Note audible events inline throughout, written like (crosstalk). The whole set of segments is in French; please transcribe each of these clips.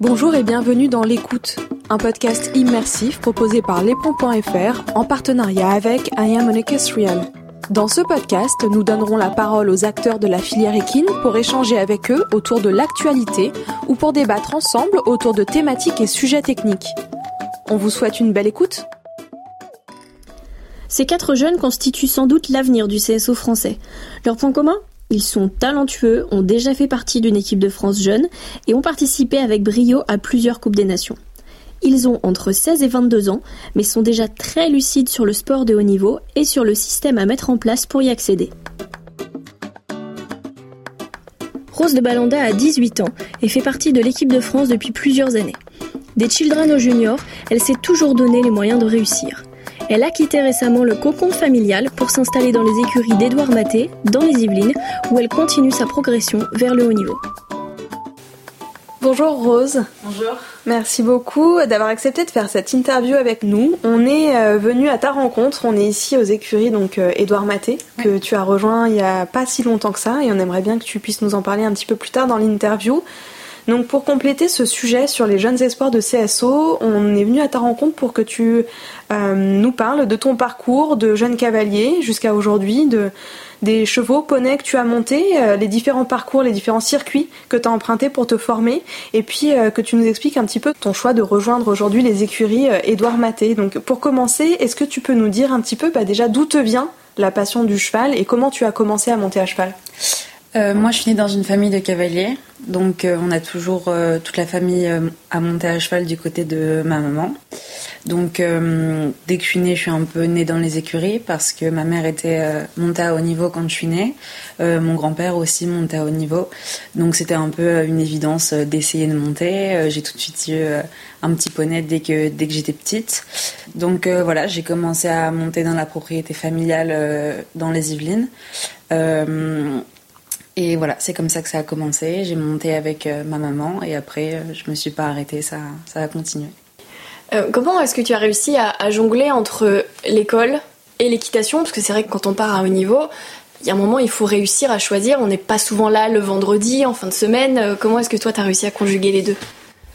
Bonjour et bienvenue dans L'écoute, un podcast immersif proposé par lespont.fr en partenariat avec I Am Real. Dans ce podcast, nous donnerons la parole aux acteurs de la filière équine pour échanger avec eux autour de l'actualité ou pour débattre ensemble autour de thématiques et sujets techniques. On vous souhaite une belle écoute. Ces quatre jeunes constituent sans doute l'avenir du CSO français. Leur point commun? Ils sont talentueux, ont déjà fait partie d'une équipe de France jeune et ont participé avec brio à plusieurs Coupes des Nations. Ils ont entre 16 et 22 ans, mais sont déjà très lucides sur le sport de haut niveau et sur le système à mettre en place pour y accéder. Rose de Balanda a 18 ans et fait partie de l'équipe de France depuis plusieurs années. Des children aux juniors, elle s'est toujours donné les moyens de réussir. Elle a quitté récemment le cocon familial pour s'installer dans les écuries d'Édouard Maté, dans les Yvelines, où elle continue sa progression vers le haut niveau. Bonjour Rose. Bonjour. Merci beaucoup d'avoir accepté de faire cette interview avec nous. On est euh, venu à ta rencontre, on est ici aux écuries donc euh, Édouard Maté que tu as rejoint il y a pas si longtemps que ça et on aimerait bien que tu puisses nous en parler un petit peu plus tard dans l'interview. Donc pour compléter ce sujet sur les jeunes espoirs de CSO, on est venu à ta rencontre pour que tu euh, nous parles de ton parcours de jeune cavalier jusqu'à aujourd'hui, de des chevaux, poneys que tu as montés, euh, les différents parcours, les différents circuits que tu as empruntés pour te former, et puis euh, que tu nous expliques un petit peu ton choix de rejoindre aujourd'hui les écuries Édouard Maté. Donc pour commencer, est-ce que tu peux nous dire un petit peu bah, déjà d'où te vient la passion du cheval et comment tu as commencé à monter à cheval? Euh, moi, je suis née dans une famille de cavaliers, donc euh, on a toujours euh, toute la famille à monter à cheval du côté de ma maman. Donc, dès que je suis née, je suis un peu née dans les écuries parce que ma mère était montée à haut niveau quand je suis née. mon grand-père aussi montait à haut niveau, donc c'était un peu une évidence d'essayer de monter. j'ai tout de suite eu un petit poney dès que dès que j'étais petite. Donc voilà, j'ai commencé à monter dans la propriété familiale dans les Yvelines. Et voilà, c'est comme ça que ça a commencé. J'ai monté avec euh, ma maman et après, euh, je me suis pas arrêtée, ça, ça a continué. Euh, comment est-ce que tu as réussi à, jongler entre l'école et l'équitation? Parce que c'est vrai que quand on part à haut niveau, il y a un moment, il faut réussir à choisir. On n'est pas souvent là le vendredi, en fin de semaine. Comment est-ce que toi, tu as réussi à conjuguer les deux?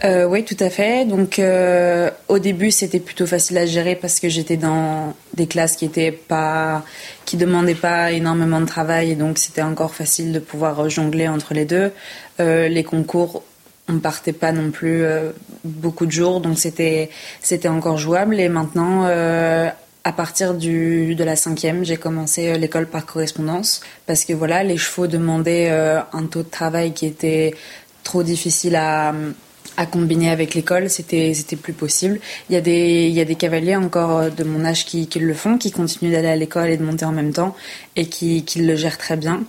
Euh, oui, tout à fait. Donc, euh, au début, c'était plutôt facile à gérer parce que j'étais dans des classes qui étaient pas, qui demandaient pas énormément de travail, et donc c'était encore facile de pouvoir jongler entre les deux. Euh, les concours, on partait pas non plus beaucoup de jours, donc c'était, c'était encore jouable. Et maintenant, à partir du, de la cinquième, j'ai commencé l'école par correspondance parce que voilà, les chevaux demandaient un taux de travail qui était trop difficile à à combiner avec l'école, c'était c'était plus possible. Il y a des il y a des cavaliers encore euh, de mon âge qui, qui le font, qui continuent d'aller à l'école et de monter en même temps et qui, qui le gèrent très bien.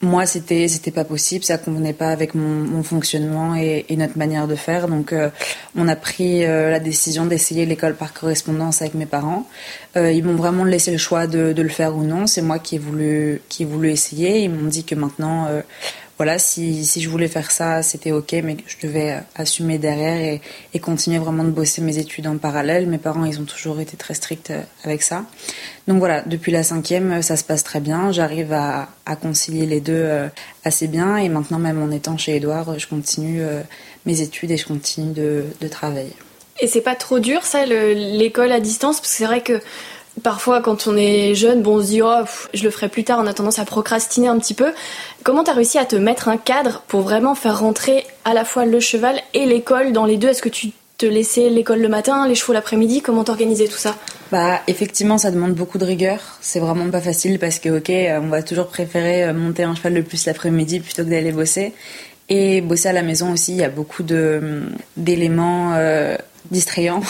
Moi, c'était c'était pas possible, ça convenait pas avec mon, fonctionnement et, notre manière de faire. Donc, euh, on a pris euh, la décision d'essayer l'école par correspondance avec mes parents. Ils m'ont vraiment laissé le choix de, de, le faire ou non. C'est moi qui ai voulu qui ai voulu essayer. Ils m'ont dit que maintenant voilà, si, je voulais faire ça, c'était ok, mais je devais euh, assumer derrière et, continuer vraiment de bosser mes études en parallèle. Mes parents, ils ont toujours été très stricts euh, avec ça. Donc voilà, depuis la cinquième, euh, ça se passe très bien. J'arrive à, concilier les deux assez bien. Et maintenant, même en étant chez Edouard, je continue mes études et je continue de, de travailler. Et c'est pas trop dur, ça, l'école à distance? Parce que c'est vrai que Parfois, quand on est jeune, bon, on se dit, oh, je le ferai plus tard, on a tendance à procrastiner un petit peu. Comment tu as réussi à te mettre un cadre pour vraiment faire rentrer à la fois le cheval et l'école dans les deux? Est-ce que tu te laissais l'école le matin, les chevaux l'après-midi? Comment t'organisais tout ça? Bah, effectivement, ça demande beaucoup de rigueur. C'est vraiment pas facile parce que, ok, euh, on va toujours préférer euh, monter un cheval le plus l'après-midi plutôt que d'aller bosser. Et bosser à la maison aussi, il y a beaucoup de d'éléments euh, distrayants.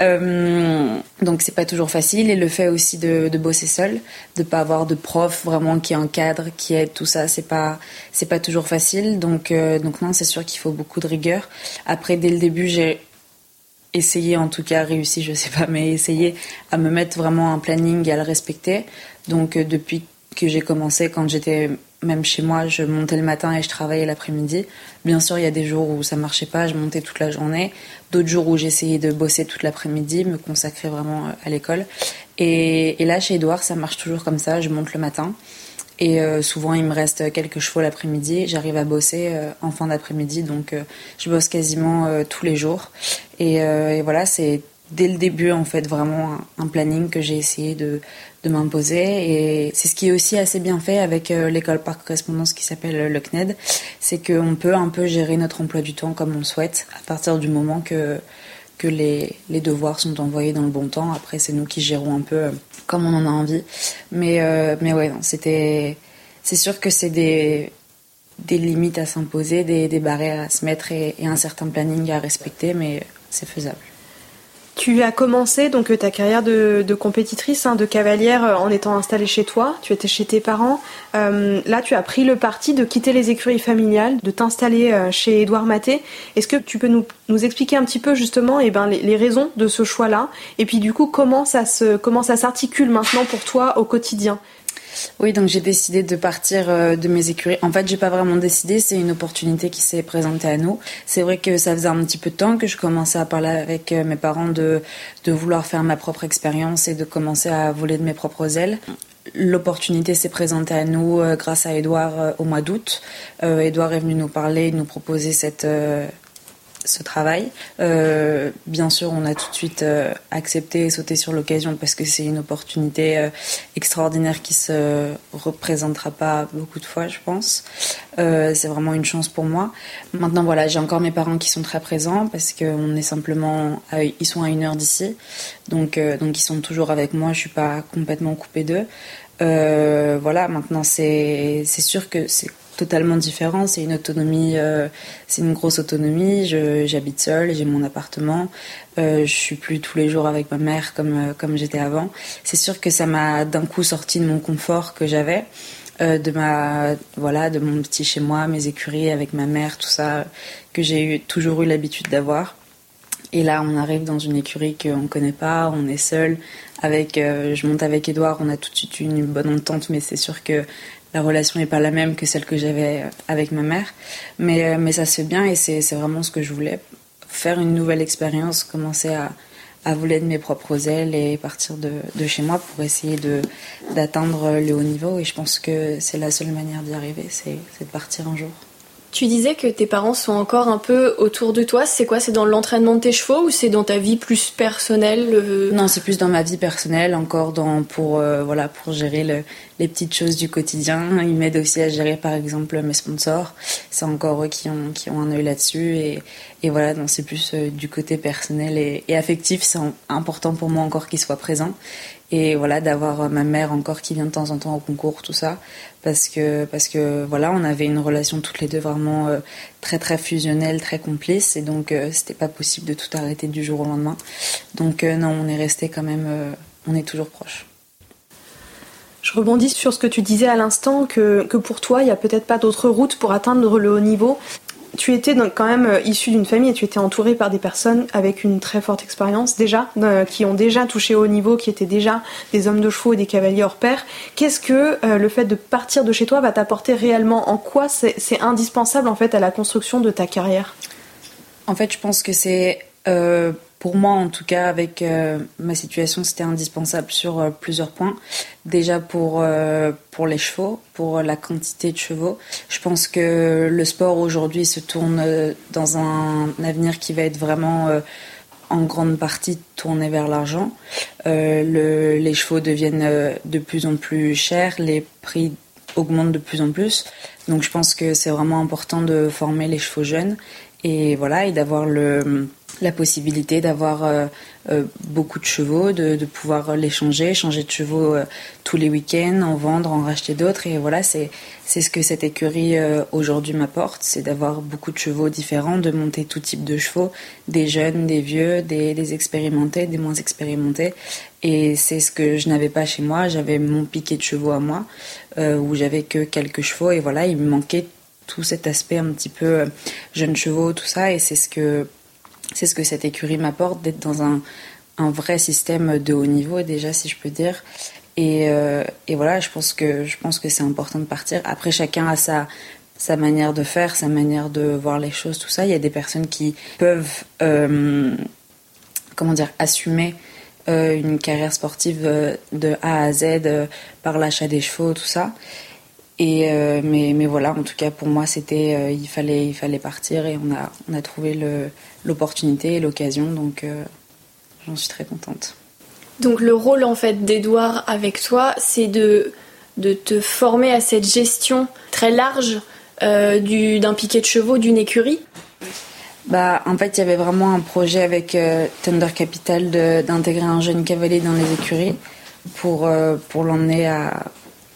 Euh, donc c'est pas toujours facile et le fait aussi de, de bosser seul, de pas avoir de prof vraiment qui encadre, qui aide, tout ça, c'est pas c'est pas toujours facile. Donc euh, donc non, c'est sûr qu'il faut beaucoup de rigueur. Après dès le début j'ai essayé en tout cas réussi, je sais pas, mais essayé à me mettre vraiment un planning et à le respecter. Donc euh, depuis que j'ai commencé quand j'étais même chez moi, je montais le matin et je travaillais l'après-midi. Bien sûr, il y a des jours où ça marchait pas, je montais toute la journée. D'autres jours où j'essayais de bosser toute l'après-midi, me consacrer vraiment euh, à l'école. Et, là, chez Edouard, ça marche toujours comme ça. Je monte le matin Et souvent, il me reste quelques chevaux l'après-midi. J'arrive à bosser en fin d'après-midi, donc je bosse quasiment tous les jours. Et voilà, c'est dès le début en fait vraiment un, planning que j'ai essayé de, de m'imposer et c'est ce qui est aussi assez bien fait avec euh, l'école par correspondance qui s'appelle le CNED, c'est qu'on peut un peu gérer notre emploi du temps comme on le souhaite à partir du moment que que les, les devoirs sont envoyés dans le bon temps. Après c'est nous qui gérons un peu euh, comme on en a envie. Mais euh, mais ouais, c'était c'est sûr que c'est des des limites à s'imposer, des, des barrières à se mettre et un certain planning à respecter, mais c'est faisable. Tu as commencé donc ta carrière de, compétitrice, hein, de cavalière euh, en étant installée chez toi. Tu étais chez tes parents. Euh, là, tu as pris le parti de quitter les écuries familiales, de t'installer euh, chez Édouard Maté. Est-ce que tu peux nous, expliquer un petit peu justement eh ben, les, raisons de ce choix-là? Et puis du coup, comment ça comment ça s'articule maintenant pour toi au quotidien? Oui, donc j'ai décidé de partir euh, de mes écuries. En fait, j'ai pas vraiment décidé, c'est une opportunité qui s'est présentée à nous. C'est vrai que ça faisait un petit peu de temps que je commençais à parler avec euh, mes parents de, de vouloir faire ma propre expérience et de commencer à voler de mes propres ailes. L'opportunité s'est présentée à nous euh, grâce à Edouard au mois d'août. Edouard est venu nous parler, nous proposer cette ce travail. Euh, bien sûr, on a tout de suite euh, accepté et sauté sur l'occasion parce que c'est une opportunité euh, extraordinaire qui se représentera pas beaucoup de fois, je pense. c'est vraiment une chance pour moi. Maintenant, voilà, j'ai encore mes parents qui sont très présents parce qu'on est simplement, ils sont à une heure d'ici, donc donc ils sont toujours avec moi. Je suis pas complètement coupée d'eux. voilà, maintenant c'est c'est sûr que c'est totalement différent. C'est une autonomie, euh, c'est une grosse autonomie. J'habite seule, j'ai mon appartement. Euh, je suis plus tous les jours avec ma mère comme euh, comme j'étais avant. C'est sûr que ça m'a d'un coup sorti de mon confort que j'avais, euh, de ma voilà, de mon petit chez moi, mes écuries avec ma mère, tout ça que j'ai eu, toujours eu l'habitude d'avoir. Et là, on arrive dans une écurie qu'on ne connaît pas, on est seul. Avec, je monte avec Edouard, on a tout de suite une bonne entente, mais c'est sûr que la relation n'est pas la même que celle que j'avais euh, avec ma mère. Mais, euh, mais ça se fait bien et c'est vraiment ce que je voulais. Faire une nouvelle expérience, commencer à, à voler de mes propres ailes et partir de, de chez moi pour essayer d'atteindre le haut niveau. Et je pense que c'est la seule manière d'y arriver, c'est de partir un jour. Tu disais que tes parents sont encore un peu autour de toi. C'est quoi? C'est dans l'entraînement de tes chevaux ou c'est dans ta vie plus personnelle Non, c'est plus dans ma vie personnelle, encore dans pour euh, voilà pour gérer les petites choses du quotidien. Ils m'aident aussi à gérer par exemple mes sponsors. C'est encore eux qui ont qui ont un œil là-dessus et, et voilà. Donc c'est plus euh, du côté personnel et affectif. C'est important pour moi encore qu'ils soient présents et voilà d'avoir euh, ma mère encore qui vient de temps en temps au concours tout ça. Parce que parce que voilà on avait une relation toutes les deux vraiment euh, très très fusionnelle très complice. Et donc euh, c'était pas possible de tout arrêter du jour au lendemain. Donc non on est resté quand même on est toujours proches. Je rebondis sur ce que tu disais à l'instant, que, que pour toi, il n'y a peut-être pas d'autre route pour atteindre le haut niveau tu étais donc quand même euh, issu d'une famille et tu étais entouré par des personnes avec une très forte expérience déjà, euh, qui ont déjà touché au niveau, qui étaient déjà des hommes de chevaux et des cavaliers hors pair. Qu'est-ce que euh, le fait de partir de chez toi va t'apporter réellement? En quoi c'est indispensable en fait à la construction de ta carrière? En fait, je pense que c'est pour moi, en tout cas, avec euh, ma situation, c'était indispensable sur euh, plusieurs points. Déjà pour, euh, pour les chevaux, pour la quantité de chevaux. Je pense que le sport aujourd'hui se tourne dans un avenir qui va être vraiment en grande partie tourné vers l'argent. les chevaux deviennent de plus en plus chers, les prix augmentent de plus en plus. Donc je pense que c'est vraiment important de former les chevaux jeunes et voilà et d'avoir le la possibilité d'avoir euh, euh, beaucoup de chevaux, de, pouvoir les changer, changer de chevaux euh, tous les week-ends, en vendre, en racheter d'autres. Et voilà, c'est c'est ce que cette écurie aujourd'hui m'apporte, c'est d'avoir beaucoup de chevaux différents, de monter tout type de chevaux, des jeunes, des vieux, des, des expérimentés, des moins expérimentés. Et c'est ce que je n'avais pas chez moi. J'avais mon piquet de chevaux à moi, où j'avais que quelques chevaux. Et voilà, il me manquait tout cet aspect un petit peu jeunes chevaux, tout ça. Et c'est ce que c'est ce que cette écurie m'apporte, d'être dans un, un, vrai système de haut niveau, déjà, si je peux dire. Et, euh, et voilà, je pense que, je pense que c'est important de partir. Après, chacun a sa, sa manière de faire, sa manière de voir les choses, tout ça. Il y a des personnes qui peuvent, euh, comment dire, assumer euh, une carrière sportive de A à Z par l'achat des chevaux, tout ça. Et mais, mais voilà, en tout cas pour moi c'était il fallait il fallait partir et on a on a trouvé l'opportunité et l'occasion donc j'en suis très contente. Donc le rôle en fait d'Edouard avec toi, c'est de de te former à cette gestion très large d'un piquet de chevaux, d'une écurie bah, en fait, il y avait vraiment un projet avec euh, Thunder Capital d'intégrer un jeune cavalier dans les écuries pour, euh, pour l'emmener à,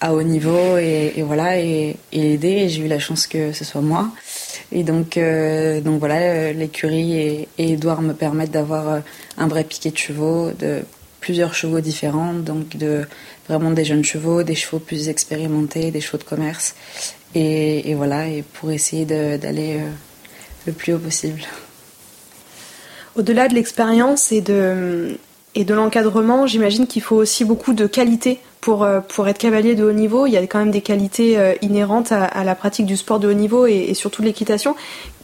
à haut niveau et, voilà et, aider. Et j'ai eu la chance que ce soit moi. Et donc, euh, donc voilà, l'écurie et, Edouard me permettent d'avoir un vrai piquet de chevaux, de plusieurs chevaux différents, donc de vraiment des jeunes chevaux, des chevaux plus expérimentés, des chevaux de commerce. Et, et voilà, et pour essayer d'aller le plus haut possible. Au-delà de l'expérience et de, et de l'encadrement, j'imagine qu'il faut aussi beaucoup de qualité pour, euh, pour être cavalier de haut niveau. Il y a quand même des qualités euh, inhérentes à, la pratique du sport de haut niveau et, surtout de l'équitation.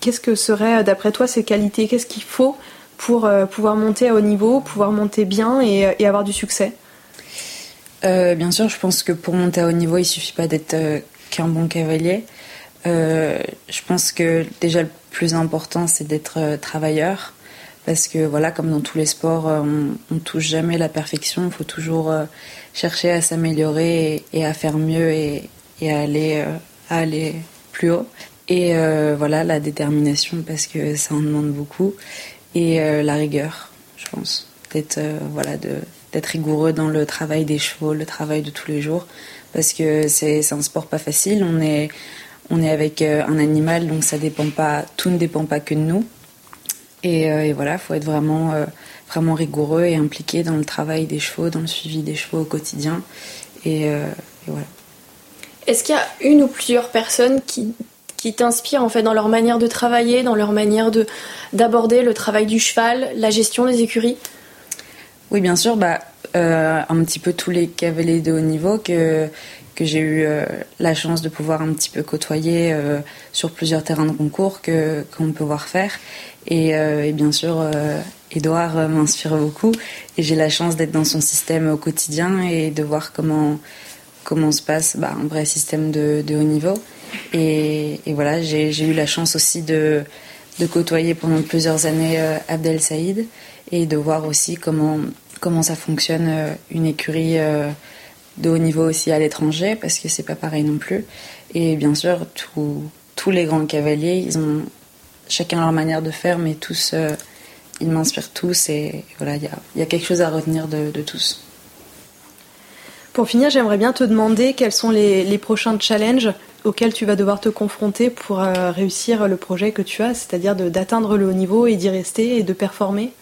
Qu'est-ce que seraient, d'après toi, ces qualités? Qu'est-ce qu'il faut pour euh, pouvoir monter à haut niveau, pouvoir monter bien et, avoir du succès? Bien sûr, je pense que pour monter à haut niveau, il suffit pas d'être qu'un bon cavalier. je pense que déjà le plus important, c'est d'être travailleur. Parce que voilà, comme dans tous les sports, on, ne touche jamais la perfection. Il faut toujours chercher à s'améliorer et, à faire mieux et, à aller, à aller plus haut. Et voilà, la détermination parce que ça en demande beaucoup. Et la rigueur, je pense. D'être voilà, rigoureux dans le travail des chevaux, le travail de tous les jours. Parce que c'est un sport pas facile. On est on est avec euh, un animal, donc ça dépend pas, tout ne dépend pas que de nous. Et, euh, voilà, il faut être vraiment, euh, vraiment rigoureux et impliqué dans le travail des chevaux, dans le suivi des chevaux au quotidien. Et, voilà. Est-ce qu'il y a une ou plusieurs personnes qui, qui t'inspirent en fait dans leur manière de travailler, dans leur manière de d'aborder le travail du cheval, la gestion des écuries? Oui, bien sûr. Bah, un petit peu tous les cavaliers de haut niveau que que j'ai eu euh, la chance de pouvoir un petit peu côtoyer euh, sur plusieurs terrains de concours que qu'on peut voir faire. Et, euh, et bien sûr, Edouard m'inspire beaucoup et j'ai la chance d'être dans son système au quotidien et de voir comment comment se passe bah, un vrai système de, de haut niveau. Et, voilà, j'ai eu la chance aussi de, de côtoyer pendant plusieurs années Abdel Saïd et de voir aussi comment, comment ça fonctionne une écurie de haut niveau aussi à l'étranger parce que c'est pas pareil non plus. Et bien sûr, tous les grands cavaliers, ils ont chacun leur manière de faire, mais tous, euh, ils m'inspirent tous et voilà, il y a, quelque chose à retenir de, tous. Pour finir, j'aimerais bien te demander quels sont les, prochains challenges auxquels tu vas devoir te confronter pour euh, réussir le projet que tu as, c'est-à-dire d'atteindre le haut niveau et d'y rester et de performer.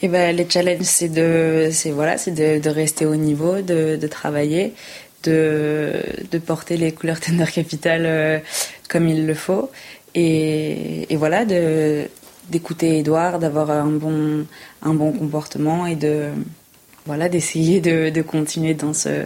Et eh ben, les challenges, c'est de, c'est voilà, c'est de, de, rester au niveau, de, de travailler, de, de, porter les couleurs Tender Capital euh, comme il le faut, et, et voilà, de, d'écouter Edouard, d'avoir un bon, un bon comportement et de, voilà, d'essayer de, continuer dans ce,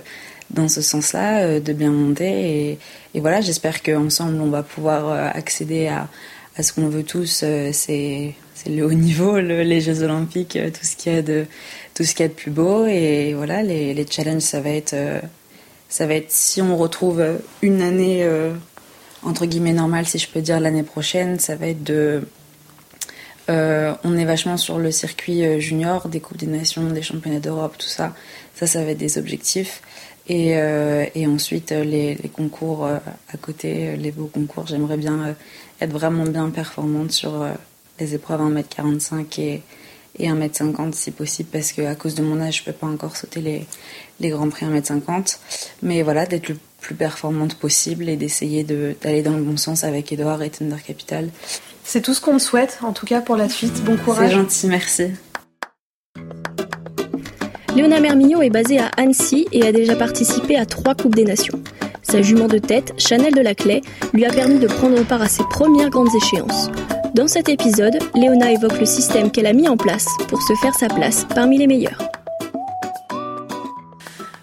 dans ce sens-là, euh, de bien monter. Et, voilà, j'espère qu'ensemble, on va pouvoir euh, accéder à, à ce qu'on veut tous. C'est c'est le haut niveau, les Jeux Olympiques, euh, tout ce qu'il y a de tout ce qu'il y a de plus beau. Et voilà, les, les challenges, ça va être euh, ça va être si on retrouve une année euh, entre guillemets normale, si je peux dire l'année prochaine, ça va être de on est vachement sur le circuit junior, des coupes des nations, des championnats d'Europe, tout ça. Ça, ça va être des objectifs. Et, et ensuite, les, concours à côté, les beaux concours, j'aimerais bien être vraiment bien performante sur les épreuves 1m45 et, et 1m50 si possible parce que à cause de mon âge je peux pas encore sauter les, les grands prix 1m50 mais voilà d'être le plus performante possible et d'essayer d'aller dans le bon sens avec Edouard et Thunder Capital c'est tout ce qu'on te souhaite en tout cas pour la suite bon courage c'est gentil merci Léona Mermillot est basée à Annecy et a déjà participé à trois Coupes des Nations. Sa jument de tête, Chanel de la Clé, lui a permis de prendre part à ses premières grandes échéances. Dans cet épisode, Léona évoque le système qu'elle a mis en place pour se faire sa place parmi les meilleurs.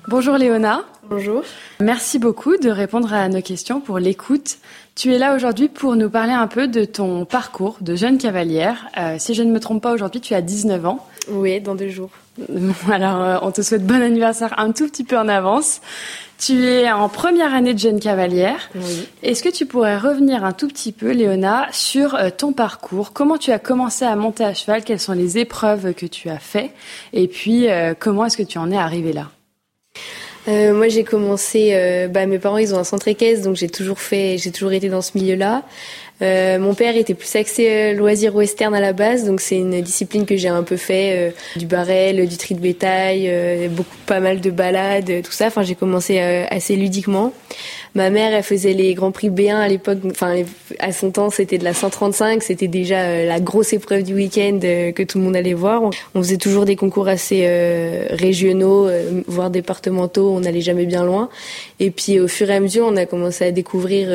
Bonjour Léona. Bonjour. Merci beaucoup de répondre à nos questions pour l'écoute. Tu es là aujourd'hui pour nous parler un peu de ton parcours de jeune cavalière. Euh, si je ne me trompe pas, aujourd'hui tu as 19 ans. Oui, dans deux jours. Alors euh, on te souhaite bon anniversaire un tout petit peu en avance. Tu es en première année de jeune cavalière. Oui. Est-ce que tu pourrais revenir un tout petit peu, Léona, sur euh, ton parcours? Comment tu as commencé à monter à cheval? Quelles sont les épreuves que tu as fait? Et puis, comment est-ce que tu en es arrivé là? Euh, moi, j'ai commencé. Euh, bah, mes parents, ils ont un centre équestre, donc j'ai toujours fait, j'ai toujours été dans ce milieu-là. Euh, mon père était plus axé euh, loisir western à la base, donc c'est une discipline que j'ai un peu fait, euh, du barrel, du tri de bétail, beaucoup, pas mal de balades, tout ça. Enfin, j'ai commencé assez ludiquement. Ma mère, elle faisait les Grands Prix B1 à l'époque. Enfin, à son temps, c'était de la 135. C'était déjà euh, la grosse épreuve du week-end euh, que tout le monde allait voir. On, faisait toujours des concours assez euh, régionaux, voire départementaux. On n'allait jamais bien loin. Et puis, au fur et à mesure, on a commencé à découvrir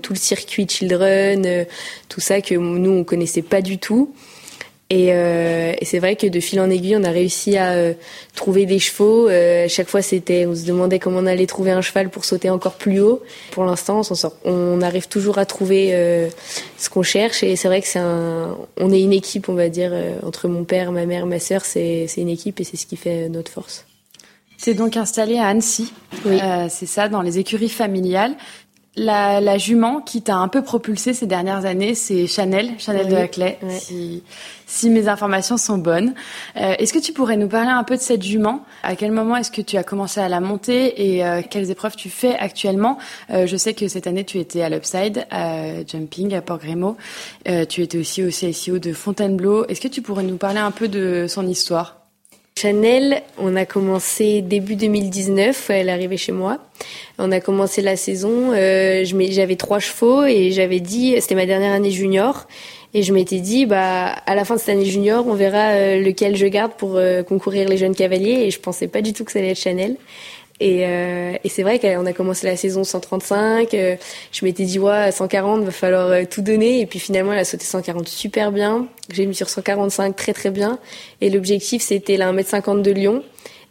tout le circuit Children, tout ça que nous, on connaissait pas du tout. Euh, et, c'est vrai que de fil en aiguille, on a réussi à euh, trouver des chevaux. Euh, chaque fois, c'était, on se demandait comment on allait trouver un cheval pour sauter encore plus haut. Pour l'instant, on, sort, on arrive toujours à trouver ce qu'on cherche. Et c'est vrai que c'est un, on est une équipe, on va dire, entre mon père, ma mère, ma sœur. C'est, c'est une équipe et c'est ce qui fait notre force. C'est donc installé à Annecy. Oui. c'est ça, dans les écuries familiales. La, la, jument qui t'a un peu propulsé ces dernières années, c'est Chanel, Chanel de Haclay, si, si, mes informations sont bonnes. Euh, est-ce que tu pourrais nous parler un peu de cette jument À quel moment est-ce que tu as commencé à la monter et euh, quelles épreuves tu fais actuellement? Euh, Je sais que cette année tu étais à l'Upside, à Jumping, à Port-Grémaud. tu étais aussi au CSIO de Fontainebleau. Est-ce que tu pourrais nous parler un peu de son histoire? Chanel, on a commencé début 2019, elle est arrivée chez moi. On a commencé la saison, j'avais trois chevaux et j'avais dit, c'était ma dernière année junior, et je m'étais dit, bah, à la fin de cette année junior, on verra euh, lequel je garde pour euh, concourir les jeunes cavaliers, et je pensais pas du tout que ça allait être Chanel. Et, euh, et c'est vrai qu'on a commencé la saison 135. Euh, je m'étais dit, ouais, 140, va falloir euh, tout donner. Et puis finalement, elle a sauté 140 super bien. J'ai mis sur 145 très très bien. Et l'objectif, c'était la 1m50 de Lyon.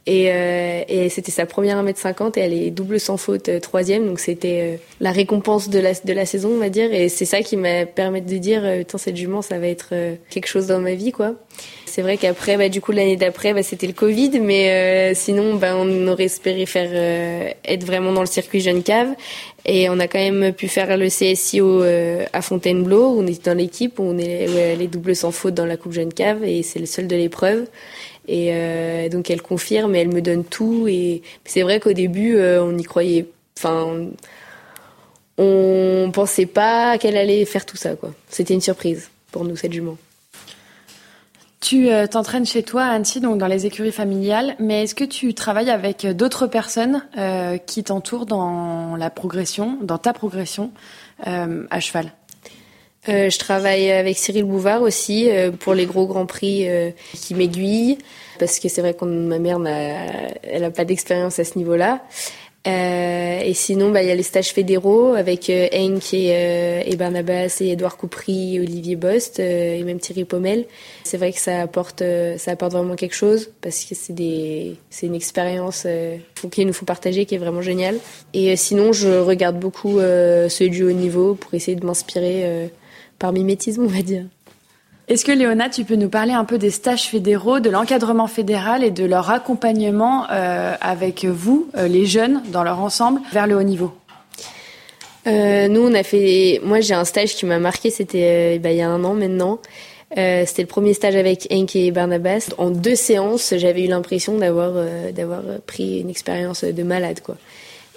Et, euh, et c'était sa première 1m50 et elle est double sans faute troisième. Donc c'était la récompense de la, de la saison, on va dire. Et c'est ça qui m'a permis de dire, putain, cette jument, ça va être quelque chose dans ma vie, quoi. C'est vrai qu'après, bah, du coup, l'année d'après, bah, c'était le Covid, mais euh, sinon, bah, on aurait espéré faire euh, être vraiment dans le circuit jeune cave. Et on a quand même pu faire le CSIO euh, à Fontainebleau, on était dans l'équipe, on est les doubles sans faute dans la Coupe jeune cave, et c'est le seul de l'épreuve. Et donc elle confirme, et elle me donne tout. Et c'est vrai qu'au début, on y croyait. Enfin, on pensait pas qu'elle allait faire tout ça. C'était une surprise pour nous cette jument. Tu euh, t'entraînes chez toi Annecy, donc dans les écuries familiales, mais est-ce que tu travailles avec d'autres personnes euh, qui t'entourent dans la progression, dans ta progression euh, à cheval? Euh, Je travaille avec Cyril Bouvard aussi pour les gros grands prix qui m'aiguillent, parce que c'est vrai que ma mère n'a, elle a pas d'expérience à ce niveau-là. Euh, et sinon, bah, il y a les stages fédéraux avec euh, Henk et, euh, et, Barnabas et Edouard Coupry, Olivier Bost euh, et même Thierry Pommel. C'est vrai que ça apporte, euh, ça apporte vraiment quelque chose parce que c'est des, c'est une expérience qu'il nous faut partager qui est vraiment géniale. Et sinon, je regarde beaucoup ceux du haut niveau pour essayer de m'inspirer par mimétisme, on va dire. Est-ce que Léona, tu peux nous parler un peu des stages fédéraux, de l'encadrement fédéral et de leur accompagnement euh, avec vous, euh, les jeunes, dans leur ensemble, vers le haut niveau? Euh, Nous, on a fait. Moi, j'ai un stage qui m'a marqué. C'était bah, il y a un an maintenant. c'était le premier stage avec Henk et Barnabas. En deux séances, j'avais eu l'impression d'avoir d'avoir pris une expérience de malade, quoi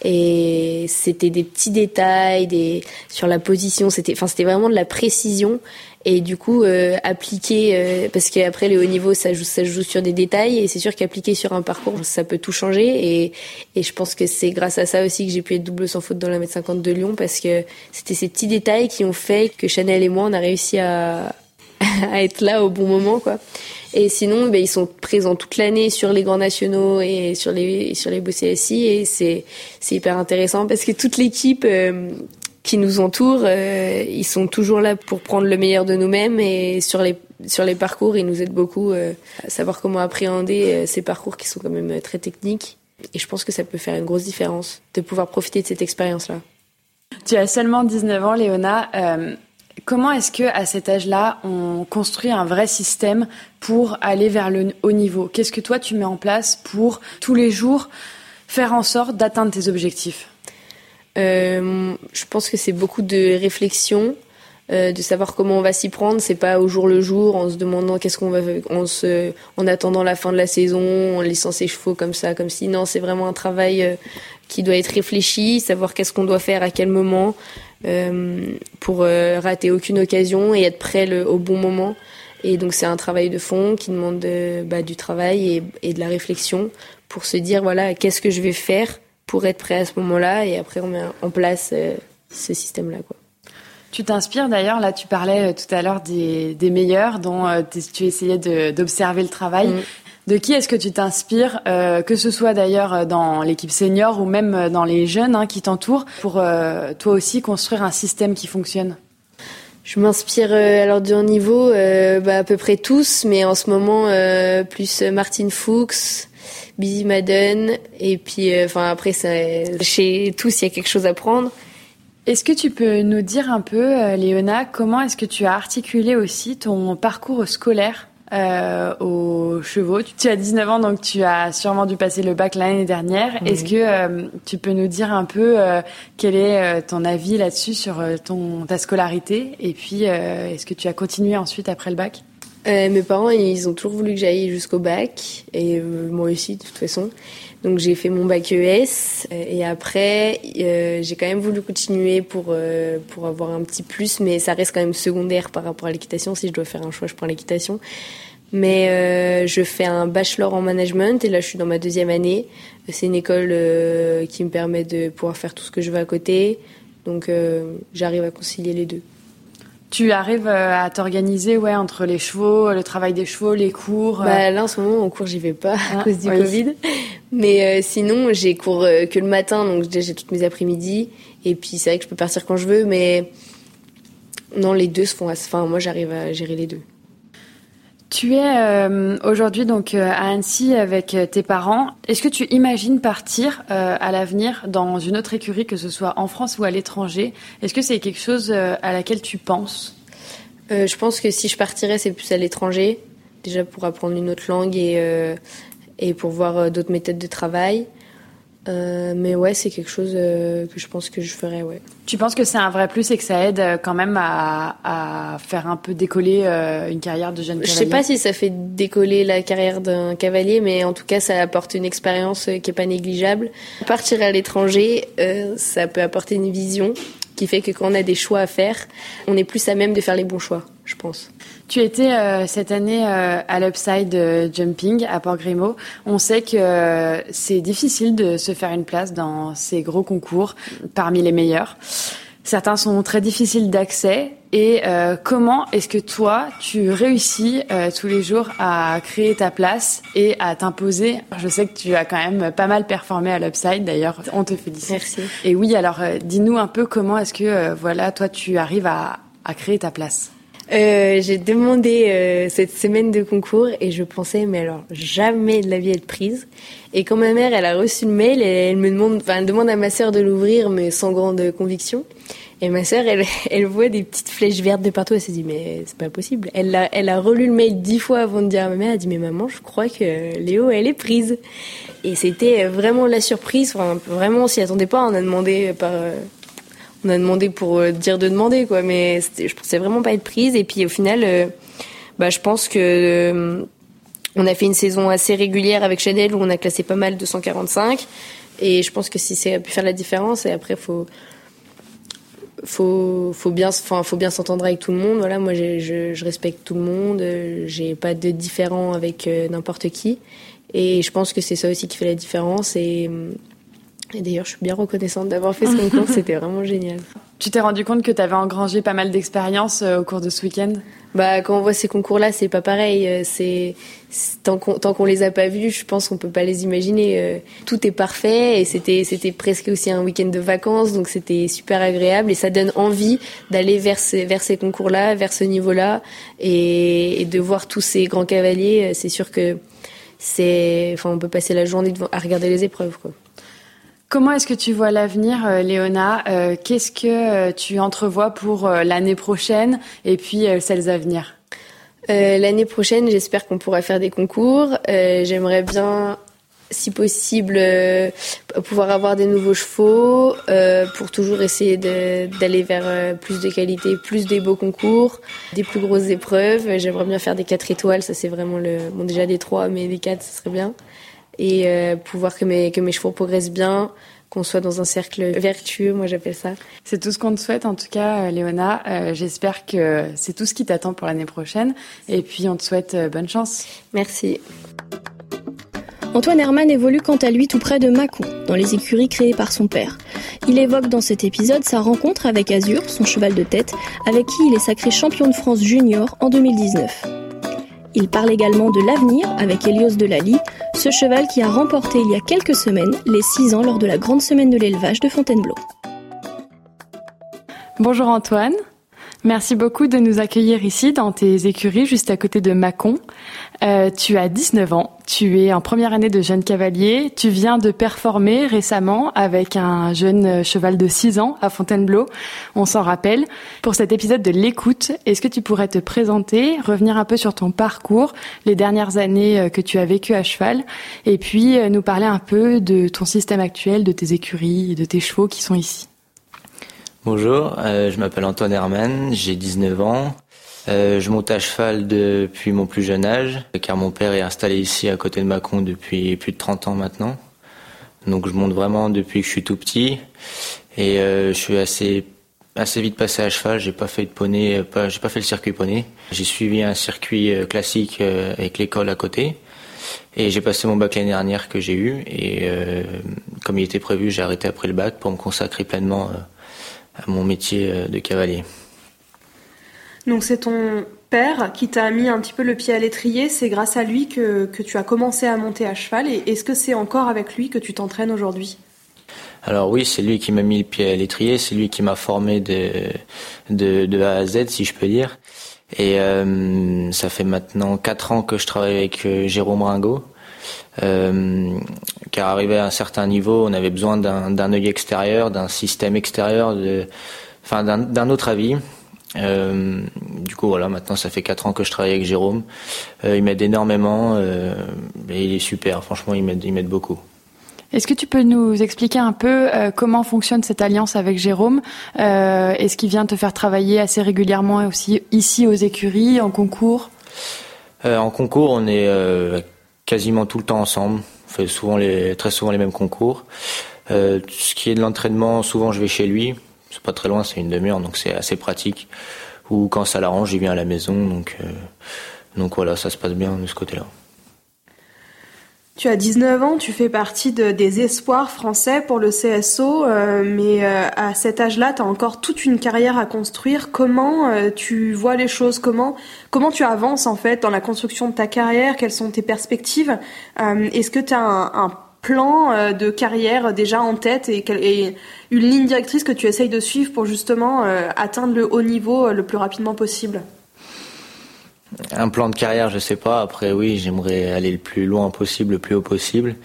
et c'était des petits détails des sur la position c'était enfin c'était vraiment de la précision. Et du coup euh, appliquer euh, parce qu'après le haut niveau ça joue ça joue sur des détails. Et c'est sûr qu'appliquer sur un parcours ça peut tout changer. Et et je pense que c'est grâce à ça aussi que j'ai pu être double sans faute dans la mètre 50 de Lyon parce que c'était ces petits détails qui ont fait que Chanel et moi on a réussi à (laughs) à être là au bon moment quoi et sinon, ben, ils sont présents toute l'année sur les grands nationaux et sur les sur les beaux CSI et c'est c'est hyper intéressant parce que toute l'équipe euh, qui nous entoure, euh, ils sont toujours là pour prendre le meilleur de nous-mêmes et sur les sur les parcours, ils nous aident beaucoup euh, à savoir comment appréhender ces parcours qui sont quand même très techniques. Et je pense que ça peut faire une grosse différence de pouvoir profiter de cette expérience-là. Tu as seulement 19 ans, Léona. Comment est-ce que à cet âge-là, on construit un vrai système pour aller vers le haut niveau? Qu'est-ce que toi tu mets en place pour tous les jours faire en sorte d'atteindre tes objectifs? Euh, Je pense que c'est beaucoup de réflexion, euh, de savoir comment on va s'y prendre. C'est pas au jour le jour en se demandant qu'est-ce qu'on va, en se, en attendant la fin de la saison, en laissant ses chevaux comme ça, comme si. Non, c'est vraiment un travail euh, qui doit être réfléchi, savoir qu'est-ce qu'on doit faire à quel moment euh, pour euh, rater aucune occasion et être prêt le, au bon moment. Et donc c'est un travail de fond qui demande bah, du travail et, et, de la réflexion pour se dire voilà qu'est-ce que je vais faire pour être prêt à ce moment-là et après on met en place ce système-là quoi. Tu t'inspires d'ailleurs, là tu parlais euh, tout à l'heure des, des, meilleurs dont euh, tu essayais d'observer le travail. Mm. De qui est-ce que tu t'inspires, euh, que ce soit d'ailleurs dans l'équipe senior ou même dans les jeunes hein, qui t'entourent, pour euh, toi aussi construire un système qui fonctionne? Je m'inspire euh, alors du haut niveau, bah, à peu près tous, mais en ce moment plus Martin Fuchs, Busy Madden, et puis enfin après ça, chez tous il y a quelque chose à prendre. Est-ce que tu peux nous dire un peu, euh, Léona, comment est-ce que tu as articulé aussi ton parcours scolaire? Euh, aux chevaux Tu as 19 ans, donc tu as sûrement dû passer le bac l'année dernière. Est-ce que euh, tu peux nous dire un peu euh, quel est ton avis là-dessus sur ton ta scolarité? Et puis, est-ce que tu as continué ensuite après le bac? Mes parents, ils ont toujours voulu que j'aille jusqu'au bac, et moi aussi, de toute façon. Donc j'ai fait mon bac ES et après euh, j'ai quand même voulu continuer pour euh, pour avoir un petit plus, mais ça reste quand même secondaire par rapport à l'équitation. Si je dois faire un choix, je prends l'équitation. Mais euh, je fais un bachelor en management et là je suis dans ma deuxième année. C'est une école euh, qui me permet de pouvoir faire tout ce que je veux à côté. Donc euh, j'arrive à concilier les deux. Tu arrives à t'organiser ouais, entre les chevaux, le travail des chevaux, les cours bah, Là, en ce moment, en cours, j'y vais pas à ah, cause du Covid. Mais sinon, j'ai cours que le matin, donc j'ai toutes mes après-midi. Et puis, c'est vrai que je peux partir quand je veux, mais non, les deux se font. Enfin, moi, j'arrive à gérer les deux. Tu es euh, aujourd'hui donc euh, à Annecy avec euh, tes parents. Est-ce que tu imagines partir à l'avenir dans une autre écurie, que ce soit en France ou à l'étranger? Est-ce que c'est quelque chose à laquelle tu penses? Je pense que si je partirais, c'est plus à l'étranger, déjà pour apprendre une autre langue et, et pour voir d'autres méthodes de travail. Euh, mais ouais, c'est quelque chose euh, que je pense que je ferais, ouais. Tu penses que c'est un vrai plus et que ça aide euh, quand même à, à faire un peu décoller euh, une carrière de jeune cavalier Je sais pas si ça fait décoller la carrière d'un cavalier, mais en tout cas, ça apporte une expérience qui est pas négligeable. Partir à l'étranger, ça peut apporter une vision qui fait que quand on a des choix à faire, on est plus à même de faire les bons choix, je pense. Tu étais euh, cette année euh, à l'Upside euh, Jumping à Port-Grimaud. On sait que euh, c'est difficile de se faire une place dans ces gros concours parmi les meilleurs. Certains sont très difficiles d'accès. Et comment est-ce que toi, tu réussis tous les jours à créer ta place et à t'imposer? Je sais que tu as quand même pas mal performé à l'Upside. D'ailleurs, on te félicite. Merci. Et oui, alors dis-nous un peu comment est-ce que voilà, toi, tu arrives à, à créer ta place euh, j'ai demandé euh, cette semaine de concours et je pensais, mais alors jamais de la vie être prise. Et quand ma mère, elle a reçu le mail, elle me demande, enfin, elle demande à ma sœur de l'ouvrir, mais sans grande conviction. Et ma sœur, elle, (laughs) elle voit des petites flèches vertes de partout. Elle s'est dit, mais c'est pas possible. Elle a, elle a relu le mail dix fois avant de dire à ma mère. Elle a dit, mais maman, je crois que Léo, elle est prise. Et c'était vraiment la surprise. Enfin, vraiment, on s'y attendait pas. On a demandé par on a demandé pour euh, dire de demander, quoi. Mais je pensais vraiment pas être prise. Et puis au final, euh, bah, je pense que euh, on a fait une saison assez régulière avec Chanel où on a classé pas mal de 145. Et je pense que si c'est pu faire la différence, et après faut faut faut bien enfin faut bien s'entendre avec tout le monde voilà moi je, respecte tout le monde j'ai pas de différent avec n'importe qui et je pense que c'est ça aussi qui fait la différence et d'ailleurs, je suis bien reconnaissante d'avoir fait ce concours, (laughs) c'était vraiment génial. Tu t'es rendu compte que tu avais engrangé pas mal d'expérience euh, au cours de ce week-end? Bah, quand on voit ces concours-là, c'est pas pareil. Euh, c'est tant qu'on tant qu'on les a pas vus, je pense qu'on peut pas les imaginer. Euh, tout est parfait et c'était c'était presque aussi un week-end de vacances, donc c'était super agréable et ça donne envie d'aller vers ces vers ces concours-là, vers ce niveau-là et, et de voir tous ces grands cavaliers. C'est sûr que c'est, enfin, on peut passer la journée devant, à regarder les épreuves. Quoi. Comment est-ce que tu vois l'avenir, euh, Léona euh, Qu'est-ce que tu entrevois pour l'année prochaine et puis celles à venir? L'année prochaine, j'espère qu'on pourra faire des concours. J'aimerais bien si possible, euh, pouvoir avoir des nouveaux chevaux euh, pour toujours essayer d'aller vers euh, plus de qualité, plus des beaux concours, des plus grosses épreuves. J'aimerais bien faire des 4 étoiles, ça c'est vraiment le... Bon déjà des 3, mais des 4, ce serait bien. Et pouvoir que mes, que mes chevaux progressent bien, qu'on soit dans un cercle vertueux, moi j'appelle ça. C'est tout ce qu'on te souhaite en tout cas, Léona. J'espère que c'est tout ce qui t'attend pour l'année prochaine. Et puis on te souhaite bonne chance. Merci. Antoine Herman évolue quant à lui tout près de Mâcon, dans les écuries créées par son père. Il évoque dans cet épisode sa rencontre avec Azur, son cheval de tête, avec qui il est sacré champion de France junior en 2019. Il parle également de l'avenir avec Elios Delali, ce cheval qui a remporté il y a quelques semaines les 6 ans lors de la grande semaine de l'élevage de Fontainebleau. Bonjour Antoine. Merci beaucoup de nous accueillir ici dans tes écuries juste à côté de Mâcon. Euh, tu as 19 ans, tu es en première année de jeune cavalier, tu viens de performer récemment avec un jeune cheval de 6 ans à Fontainebleau, on s'en rappelle. Pour cet épisode de l'écoute, est-ce que tu pourrais te présenter, revenir un peu sur ton parcours, les dernières années euh, que tu as vécues à cheval, et puis euh, nous parler un peu de ton système actuel, de tes écuries de tes chevaux qui sont ici? Bonjour, euh, je m'appelle Antoine Herman, j'ai 19 ans. Euh, je monte à cheval depuis mon plus jeune âge, car mon père est installé ici à côté de Mâcon depuis plus de 30 ans maintenant. Donc je monte vraiment depuis que je suis tout petit. Et euh, je suis assez assez vite passé à cheval. J'ai pas fait de poney, pas, j'ai pas fait le circuit poney. J'ai suivi un circuit classique avec l'école à côté. Et j'ai passé mon bac l'année dernière que j'ai eu. Et comme il était prévu, j'ai arrêté après le bac pour me consacrer pleinement à mon métier euh, de cavalier. Donc c'est ton père qui t'a mis un petit peu le pied à l'étrier, c'est grâce à lui que, que, tu as commencé à monter à cheval. Et est-ce que c'est encore avec lui que tu t'entraînes aujourd'hui? Alors oui, c'est lui qui m'a mis le pied à l'étrier, c'est lui qui m'a formé de, de, de, A à Z, si je peux dire. Et euh, ça fait maintenant quatre ans que je travaille avec euh, Jérôme Ringot, euh, car arrivé à un certain niveau, on avait besoin d'un œil extérieur, d'un système extérieur, de, enfin d'un autre avis. Euh, du coup, voilà, maintenant ça fait 4 ans que je travaille avec Jérôme. Euh, il m'aide énormément et il est super. Franchement, il m'aide, beaucoup. Est-ce que tu peux nous expliquer un peu comment fonctionne cette alliance avec Jérôme? Est-ce qu'il vient te faire travailler assez régulièrement aussi ici aux écuries, en concours? En concours, on est quasiment tout le temps ensemble. On fait souvent les, très souvent les mêmes concours. Euh, ce qui est de l'entraînement, souvent je vais chez lui. C'est pas très loin, c'est une demi-heure, donc c'est assez pratique. Ou quand ça l'arrange, il vient à la maison. Donc, euh, donc voilà, ça se passe bien de ce côté-là. Tu as 19 ans, tu fais partie de, des espoirs français pour le CSO, euh, mais euh, à cet âge-là, tu as encore toute une carrière à construire. Comment euh, tu vois les choses? Comment, comment tu avances en fait dans la construction de ta carrière? Quelles sont tes perspectives? Est-ce que tu as un, plan de carrière déjà en tête et, une ligne directrice que tu essayes de suivre pour justement atteindre le haut niveau le plus rapidement possible? Un plan de carrière, je sais pas. Après, oui, j'aimerais aller le plus loin possible, le plus haut possible.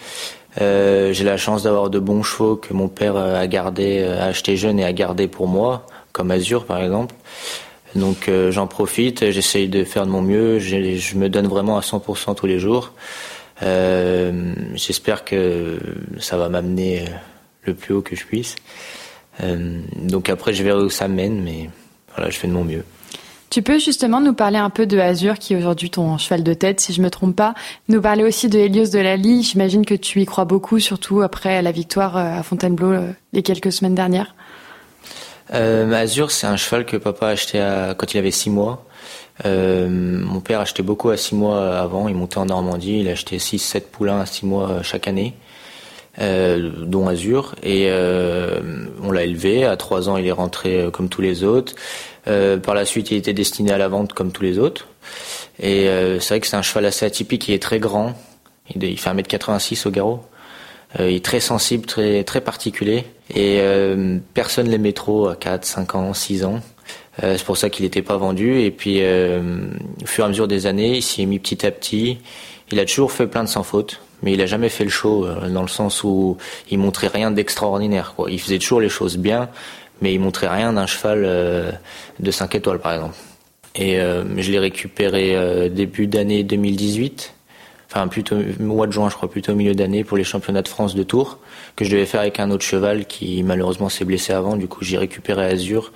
Euh, j'ai la chance d'avoir de bons chevaux que mon père a gardé, a acheté jeune et a gardé pour moi, comme Azur par exemple. Donc euh, j'en profite, j'essaye de faire de mon mieux, je me donne vraiment à 100% tous les jours. Euh, j'espère que ça va m'amener le plus haut que je puisse. donc après, je verrai où ça mène, mais voilà, je fais de mon mieux. Tu peux justement nous parler un peu de Azur, qui est aujourd'hui ton cheval de tête, si je me trompe pas. Nous parler aussi de Helios de Lally. J'imagine que tu y crois beaucoup, surtout après la victoire euh, à Fontainebleau euh, les quelques semaines dernières. Euh, Azur, c'est un cheval que papa a acheté quand il avait six mois. Mon père achetait beaucoup à six mois avant. Il montait en Normandie. Il achetait six, sept poulains à six mois chaque année. Dont Azur. Et on l'a élevé. À trois ans, il est rentré comme tous les autres. Euh, par la suite, il était destiné à la vente comme tous les autres. Et euh, c'est vrai que c'est un cheval assez atypique, il est très grand. Il, fait 1m86 au garrot. Euh, il est très sensible, très, particulier. Et personne l'aimait trop à 4, 5 ans, 6 ans. c'est pour ça qu'il n'était pas vendu. Et puis, au fur et à mesure des années, il s'y est mis petit à petit. Il a toujours fait plein de sans faute, mais il a jamais fait le show dans le sens où il montrait rien d'extraordinaire. Il faisait toujours les choses bien, mais il montrait rien d'un cheval de 5 étoiles par exemple. Et je l'ai récupéré début d'année 2018 enfin plutôt mois de juin, je crois, plutôt au milieu d'année pour les championnats de France de Tours, que je devais faire avec un autre cheval qui malheureusement s'est blessé avant. Du coup, j'ai récupéré Azur,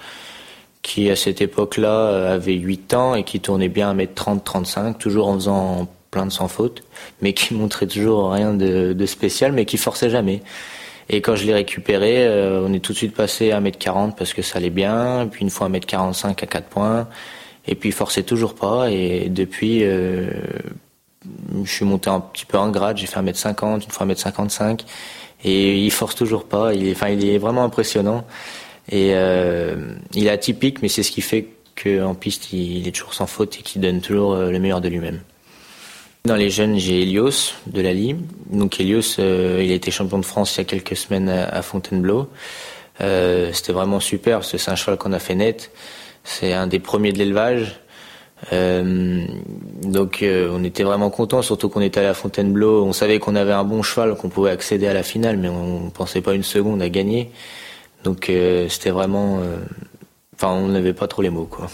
qui à cette époque-là euh, avait 8 ans et qui tournait bien à mètre 30-35, toujours en faisant plein de sans faute, mais qui (laughs) montrait toujours rien de, spécial, mais qui forçait jamais. Et quand je l'ai récupéré, euh, on est tout de suite passé à 1m40 parce que ça allait bien, puis une fois 1m45 à 4 points, et puis forçait toujours pas, et depuis, euh, je suis monté un petit peu en grade, j'ai fait 1m50, une fois 1m55, et il force toujours pas, il est, vraiment impressionnant. Et euh, il est atypique, mais c'est ce qui fait qu'en piste, il est toujours sans faute et qu'il donne toujours le meilleur de lui-même. Dans les jeunes, j'ai Elios de la Lille. Donc Elios, euh, il a été champion de France il y a quelques semaines à, Fontainebleau. C'était vraiment super parce que c'est un cheval qu'on a fait net. C'est un des premiers de l'élevage. Euh, donc euh, on était vraiment contents, surtout qu'on était à la Fontainebleau. On savait qu'on avait un bon cheval, qu'on pouvait accéder à la finale, mais on pensait pas une seconde à gagner. Donc euh, c'était vraiment, enfin on n'avait pas trop les mots quoi.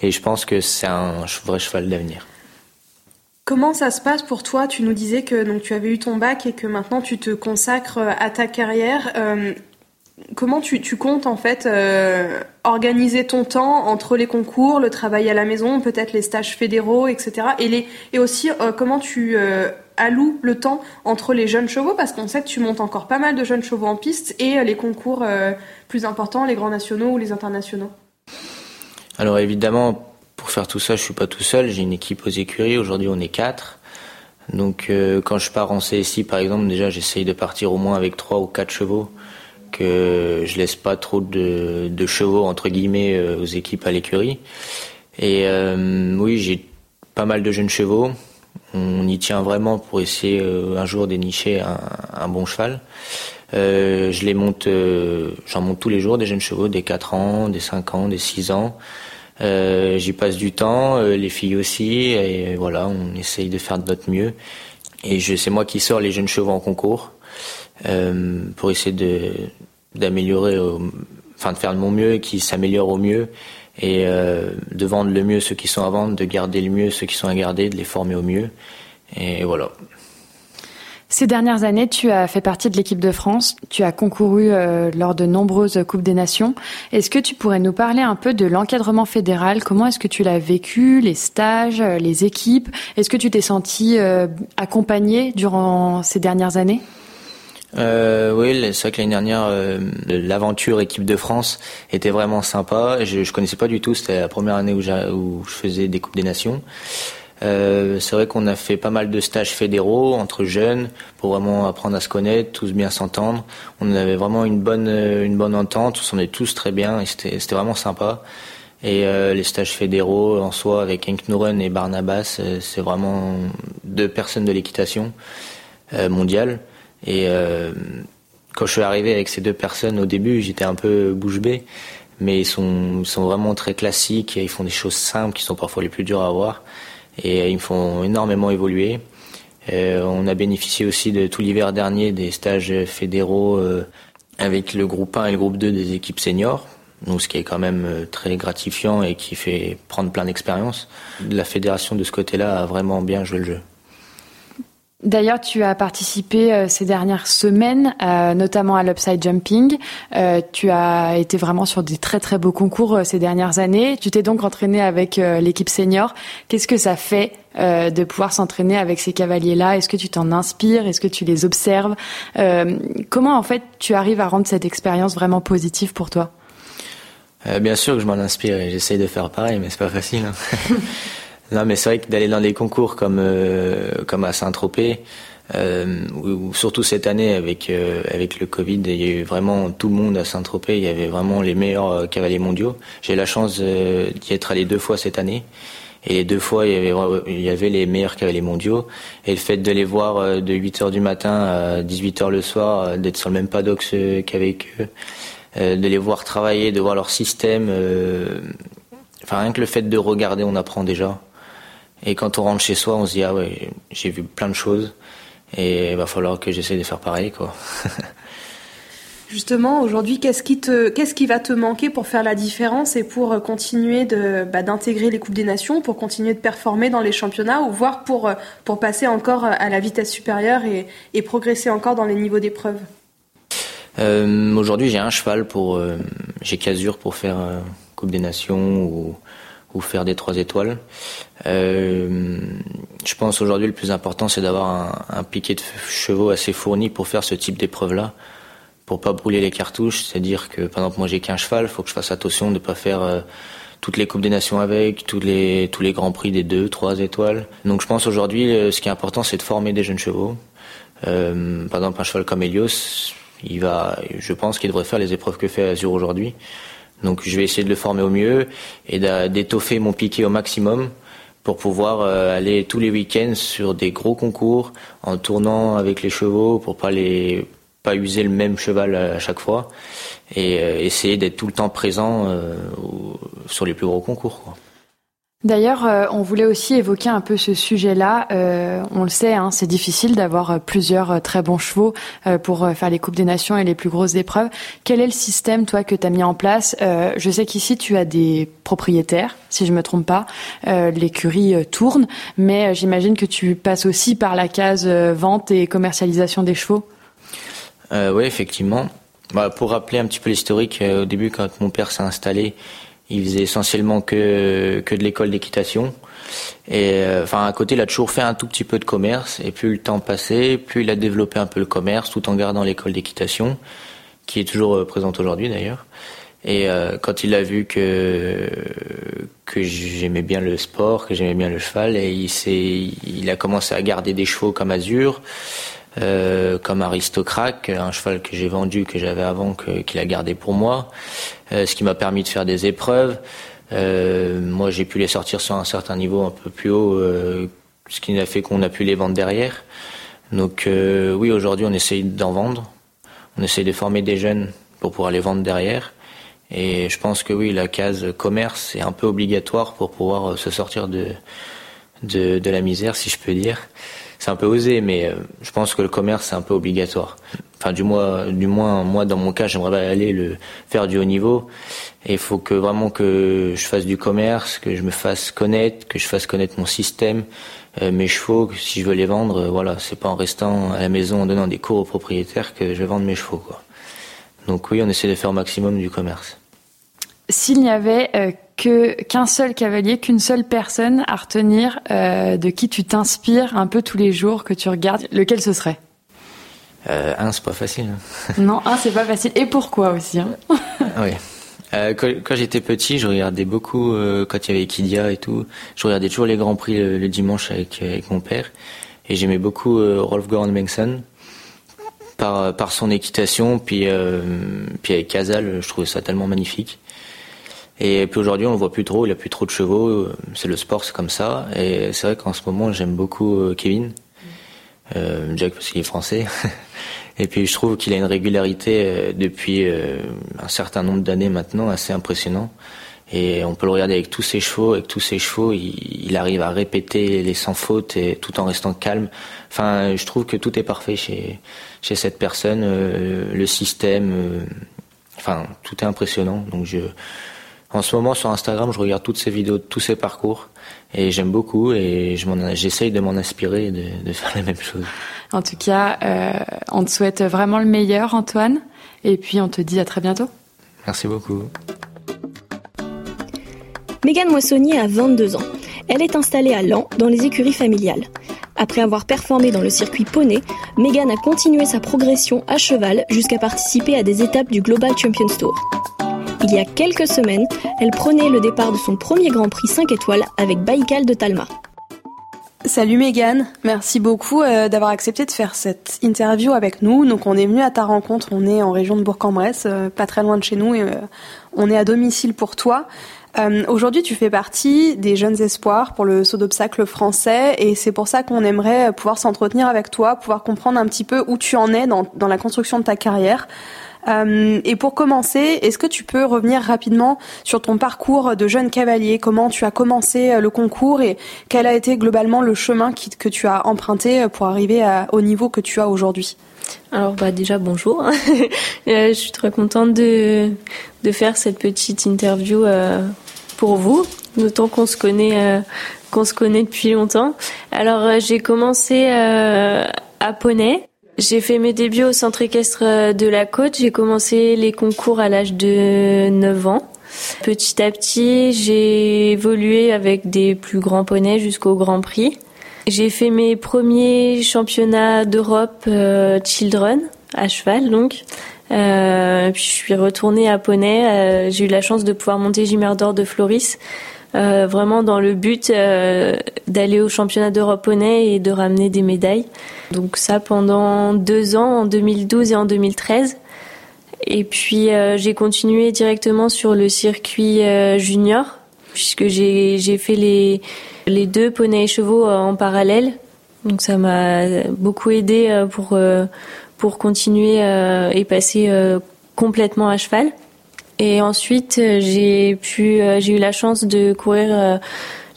Et je pense que c'est un vrai cheval d'avenir. Comment ça se passe pour toi? Tu nous disais que donc tu avais eu ton bac et que maintenant tu te consacres à ta carrière comment tu, comptes en fait euh, organiser ton temps entre les concours, le travail à la maison, peut-être les stages fédéraux, etc. Et, les, et aussi euh, comment tu euh, alloues le temps entre les jeunes chevaux, parce qu'on sait que tu montes encore pas mal de jeunes chevaux en piste, et les concours plus importants, les grands nationaux ou les internationaux. Alors évidemment, pour faire tout ça, je suis pas tout seul, j'ai une équipe aux écuries, aujourd'hui on est quatre. Donc quand je pars en CSI par exemple, déjà j'essaye de partir au moins avec trois ou quatre chevaux que je laisse pas trop de, de chevaux entre guillemets euh, aux équipes à l'écurie. Et euh, oui, j'ai pas mal de jeunes chevaux. On y tient vraiment pour essayer euh, un jour dénicher un, un bon cheval. Euh, je les monte, j'en monte tous les jours des jeunes chevaux, des 4 ans, des 5 ans, des 6 ans. J'y passe du temps, les filles aussi, et voilà, on essaye de faire de notre mieux. Et c'est moi qui sors les jeunes chevaux en concours. Euh, pour essayer de d'améliorer, enfin de faire de mon mieux qui s'améliore au mieux et euh, de vendre le mieux ceux qui sont à vendre, de garder le mieux ceux qui sont à garder, de les former au mieux. Et voilà. Ces dernières années, tu as fait partie de l'équipe de France, tu as concouru euh, lors de nombreuses Coupes des Nations. Est-ce que tu pourrais nous parler un peu de l'encadrement fédéral? Comment est-ce que tu l'as vécu, les stages, les équipes? Est-ce que tu t'es senti accompagné durant ces dernières années? Euh, oui, c'est vrai que l'année dernière, euh, l'aventure équipe de France était vraiment sympa. Je, je connaissais pas du tout. C'était la première année où, où, je faisais des coupes des nations. Euh, c'est vrai qu'on a fait pas mal de stages fédéraux entre jeunes pour vraiment apprendre à se connaître, tous bien s'entendre. On avait vraiment une bonne une bonne entente. On s'en est tous très bien et c'était vraiment sympa. Et euh, les stages fédéraux en soi avec Henk Nouren et Barnabas, euh, c'est vraiment deux personnes de l'équitation euh, mondiale. Et euh, quand je suis arrivé avec ces deux personnes au début, j'étais un peu bouche bée, mais ils sont, ils sont vraiment très classiques, ils font des choses simples qui sont parfois les plus dures à voir, et ils me font énormément évoluer. Euh, on a bénéficié aussi de tout l'hiver dernier des stages fédéraux euh, avec le groupe 1 et le groupe 2 des équipes seniors, donc ce qui est quand même euh, très gratifiant et qui fait prendre plein d'expérience. La fédération de ce côté-là a vraiment bien joué le jeu. D'ailleurs, tu as participé euh, ces dernières semaines, euh, notamment à l'Upside Jumping. Euh, tu as été vraiment sur des très très beaux concours ces dernières années. Tu t'es donc entraîné avec l'équipe senior. Qu'est-ce que ça fait de pouvoir s'entraîner avec ces cavaliers-là? Est-ce que tu t'en inspires? Est-ce que tu les observes? Comment en fait tu arrives à rendre cette expérience vraiment positive pour toi? Bien sûr que je m'en inspire et j'essaye de faire pareil, mais c'est pas facile. Hein. (laughs) Non, mais c'est vrai que d'aller dans des concours comme euh, comme à Saint-Tropez, euh, ou, surtout cette année avec euh, avec le Covid, il y a eu vraiment tout le monde à Saint-Tropez. Il y avait vraiment les meilleurs euh, cavaliers mondiaux. J'ai la chance d'y être allé deux fois cette année. Et deux fois, il y avait, il y avait les meilleurs cavaliers mondiaux. Et le fait de les voir de 8 heures du matin à 18 heures le soir, d'être sur le même paddock qu'avec eux, de les voir travailler, de voir leur système. enfin, rien que le fait de regarder, on apprend déjà. Et quand on rentre chez soi, on se dit ah ouais, j'ai vu plein de choses et il va falloir que j'essaie de faire pareil quoi. (laughs) Justement, aujourd'hui, qu'est-ce qui te, qu'est-ce qui va te manquer pour faire la différence et pour euh, continuer de, bah, d'intégrer les coupes des nations, pour continuer de performer dans les championnats ou voire pour, euh, pour passer encore à la vitesse supérieure et, et progresser encore dans les niveaux d'épreuve? Euh, Aujourd'hui, j'ai un cheval pour, euh, j'ai Casure pour faire Coupe des Nations ou, ou faire des trois étoiles. Euh, je pense aujourd'hui le plus important, c'est d'avoir un, un piquet de chevaux assez fourni pour faire ce type d'épreuve-là pour pas brûler les cartouches. C'est-à-dire que, par exemple, moi j'ai qu'un cheval, faut que je fasse attention de ne pas faire euh, toutes les Coupes des Nations avec, tous les, tous les Grands Prix des deux, trois étoiles. Donc je pense aujourd'hui, euh, ce qui est important, c'est de former des jeunes chevaux. Euh, par exemple, un cheval comme Helios, il va, je pense qu'il devrait faire les épreuves que fait Azur aujourd'hui. Donc je vais essayer de le former au mieux et d'étoffer mon piqué au maximum pour pouvoir aller tous les week-ends sur des gros concours en tournant avec les chevaux pour pas les pas user le même cheval à chaque fois et euh, essayer d'être tout le temps présent euh, sur les plus gros concours. D'ailleurs, euh, on voulait aussi évoquer un peu ce sujet-là. on le sait, hein, c'est difficile d'avoir plusieurs très bons chevaux pour faire les Coupes des Nations et les plus grosses épreuves. Quel est le système, toi, que tu as mis en place? Je sais qu'ici, tu as des propriétaires, si je me trompe pas. L'écurie tourne, mais j'imagine que tu passes aussi par la case vente et commercialisation des chevaux. Euh, oui, effectivement. Bah, pour rappeler un petit peu l'historique, euh, au début, quand mon père s'est installé, il faisait essentiellement que, que de l'école d'équitation. Et euh, enfin, à côté, il a toujours fait un tout petit peu de commerce. Et plus le temps passait, plus il a développé un peu le commerce, tout en gardant l'école d'équitation, qui est toujours euh, présente aujourd'hui d'ailleurs. Et quand il a vu que que j'aimais bien le sport, que j'aimais bien le cheval, et il s'est, il a commencé à garder des chevaux comme Azur. Euh, comme Aristocrate, un cheval que j'ai vendu, que j'avais avant, qu'il a gardé pour moi, euh, ce qui m'a permis de faire des épreuves. Euh, moi, j'ai pu les sortir sur un certain niveau un peu plus haut, ce qui a fait qu'on a pu les vendre derrière. Donc oui, aujourd'hui, on essaye d'en vendre. On essaye de former des jeunes pour pouvoir les vendre derrière. Et je pense que oui, la case commerce est un peu obligatoire pour pouvoir se sortir de, de, de la misère, si je peux dire c'est un peu osé, mais euh, je pense que le commerce c'est un peu obligatoire. Enfin, du moins, du moins, moi dans mon cas, j'aimerais aller le faire du haut niveau. Et il faut que vraiment que je fasse du commerce, que je me fasse connaître, que je fasse connaître mon système, euh, mes chevaux. si je veux les vendre, euh, voilà, c'est pas en restant à la maison en donnant des cours aux propriétaires que je vais vendre mes chevaux. Donc oui, on essaie de faire au maximum du commerce. S'il n'y avait que qu'un seul cavalier, qu'une seule personne à retenir euh, de qui tu t'inspires un peu tous les jours, que tu regardes, lequel ce serait? Euh, Un, c'est pas facile. (laughs) non, un, c'est pas facile. Et pourquoi aussi hein? Oui. Euh, quand, j'étais petit, je regardais beaucoup euh, quand il y avait Kidia et tout. Je regardais toujours les grands prix le, dimanche avec, avec mon père, et j'aimais beaucoup euh, Rolf Goran Bengtsson par par son équitation, puis puis avec Casal, je trouvais ça tellement magnifique. Et puis aujourd'hui, on le voit plus trop, il a plus trop de chevaux, c'est le sport, c'est comme ça. Et c'est vrai qu'en ce moment, j'aime beaucoup euh, Kevin, euh, Jack parce qu'il est français. (laughs) Et puis je trouve qu'il a une régularité euh, depuis euh, un certain nombre d'années maintenant assez impressionnant. Et on peut le regarder avec tous ses chevaux, avec tous ses chevaux, il, il arrive à répéter les sans faute et tout en restant calme. Enfin, je trouve que tout est parfait chez chez cette personne, le système, enfin tout est impressionnant. Donc je en ce moment, sur Instagram, je regarde toutes ces vidéos de tous ces parcours et j'aime beaucoup et j'essaye de m'en inspirer et de, faire la même chose. En tout cas, euh, on te souhaite vraiment le meilleur, Antoine, et puis on te dit à très bientôt. Merci beaucoup. Mégane Moissonnier a 22 ans. Elle est installée à Lens, dans les écuries familiales. Après avoir performé dans le circuit poney, Mégane a continué sa progression à cheval jusqu'à participer à des étapes du Global Champions Tour. Il y a quelques semaines, elle prenait le départ de son premier Grand Prix 5 étoiles avec Baïkal de Talma. Salut Megan, merci beaucoup euh, d'avoir accepté de faire cette interview avec nous. Donc on est venu à ta rencontre, on est en région de Bourg-en-Bresse, euh, pas très loin de chez nous, et euh, on est à domicile pour toi. Aujourd'hui, tu fais partie des jeunes espoirs pour le saut d'obstacle français et c'est pour ça qu'on aimerait pouvoir s'entretenir avec toi, pouvoir comprendre un petit peu où tu en es dans la construction de ta carrière. Euh, et pour commencer, est-ce que tu peux revenir rapidement sur ton parcours de jeune cavalier? Comment tu as commencé euh, le concours et quel a été globalement le chemin que tu as emprunté pour arriver au niveau que tu as aujourd'hui? Alors bah déjà bonjour. (laughs) je suis très contente de, de faire cette petite interview pour vous, d'autant qu'on se connaît qu'on se connaît depuis longtemps. Alors j'ai commencé à Poney j'ai fait mes débuts au centre équestre euh, de la Côte. J'ai commencé les concours à l'âge de 9 ans. Petit à petit, j'ai évolué avec des plus grands poneys jusqu'au Grand Prix. J'ai fait mes premiers championnats d'Europe euh, Children à cheval donc. Euh, puis je suis retournée à Poney. Euh, j'ai eu la chance de pouvoir monter Gimmer d'or de Floris euh, vraiment dans le but euh, d'aller au championnat d'Europe poney et de ramener des médailles. Donc ça pendant deux ans, en 2012 et en 2013. Et puis euh, j'ai continué directement sur le circuit junior, puisque j'ai fait les, les deux poneys et chevaux en parallèle. Donc ça m'a beaucoup aidé pour, pour continuer et passer complètement à cheval. Et ensuite, euh, j'ai pu, euh, j'ai eu la chance de courir euh,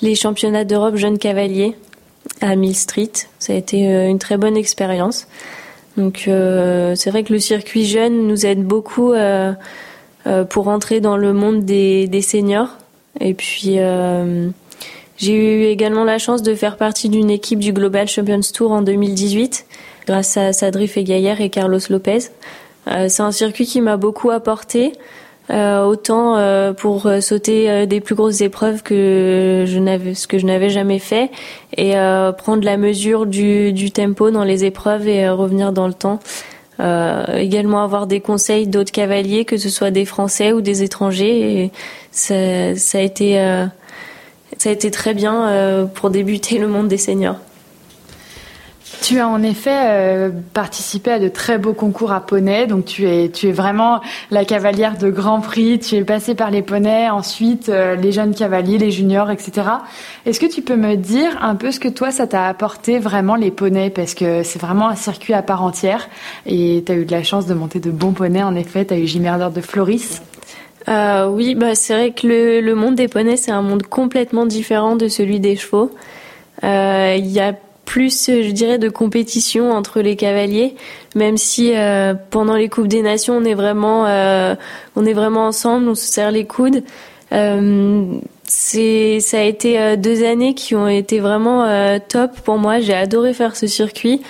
les championnats d'Europe jeunes cavaliers à Mill Street. Ça a été une très bonne expérience. Donc c'est vrai que le circuit jeune nous aide beaucoup pour entrer dans le monde des, des seniors. Et puis j'ai eu également la chance de faire partie d'une équipe du Global Champions Tour en 2018 grâce à Sadri Gaillère et Carlos Lopez. c'est un circuit qui m'a beaucoup apporté. Euh, autant euh, pour euh, sauter des plus grosses épreuves que je n'avais ce que je n'avais jamais fait et prendre la mesure du, du tempo dans les épreuves et revenir dans le temps. également avoir des conseils d'autres cavaliers, que ce soit des Français ou des étrangers. Et ça, ça a été ça a été très bien pour débuter le monde des seniors. Tu as en effet euh, participé à de très beaux concours à poney, donc tu es, tu es vraiment la cavalière de Grand Prix, tu es passée par les poneys, ensuite euh, les jeunes cavaliers, les juniors, etc. Est-ce que tu peux me dire un peu ce que toi ça t'a apporté vraiment les poneys, parce que c'est vraiment un circuit à part entière, et tu as eu de la chance de monter de bons poneys, en effet, tu as eu Jimerder de Floris. Euh, oui, bah c'est vrai que le, monde des poneys c'est un monde complètement différent de celui des chevaux. Il y a plus, je dirais, de compétition entre les cavaliers, même si euh, pendant les coupes des nations, on est vraiment, euh, on est vraiment ensemble, on se serre les coudes. Euh, c'est, ça a été deux années qui ont été vraiment top pour moi. J'ai adoré faire ce circuit.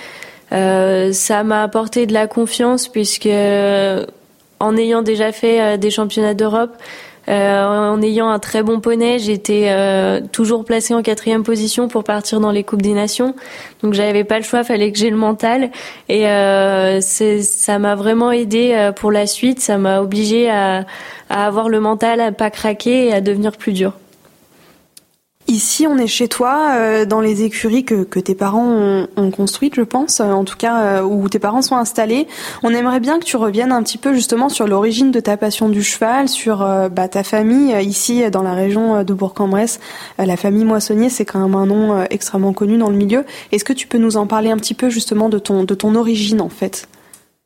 ça m'a apporté de la confiance puisque en ayant déjà fait des championnats d'Europe, euh, en ayant un très bon poney, j'étais euh, toujours placée en quatrième position pour partir dans les coupes des nations. Donc j'avais pas le choix, fallait que j'ai le mental. Et euh, ça m'a vraiment aidé pour la suite. Ça m'a obligé à, à avoir le mental, à pas craquer et à devenir plus dur. Ici, on est chez toi, euh, dans les écuries que, tes parents ont, construites, je pense, en tout cas euh, où tes parents sont installés. On aimerait bien que tu reviennes un petit peu justement sur l'origine de ta passion du cheval, sur euh, bah, ta famille ici dans la région de Bourg-en-Bresse. la famille Moissonnier, c'est quand même un nom extrêmement connu dans le milieu. Est-ce que tu peux nous en parler un petit peu justement de ton de ton origine en fait?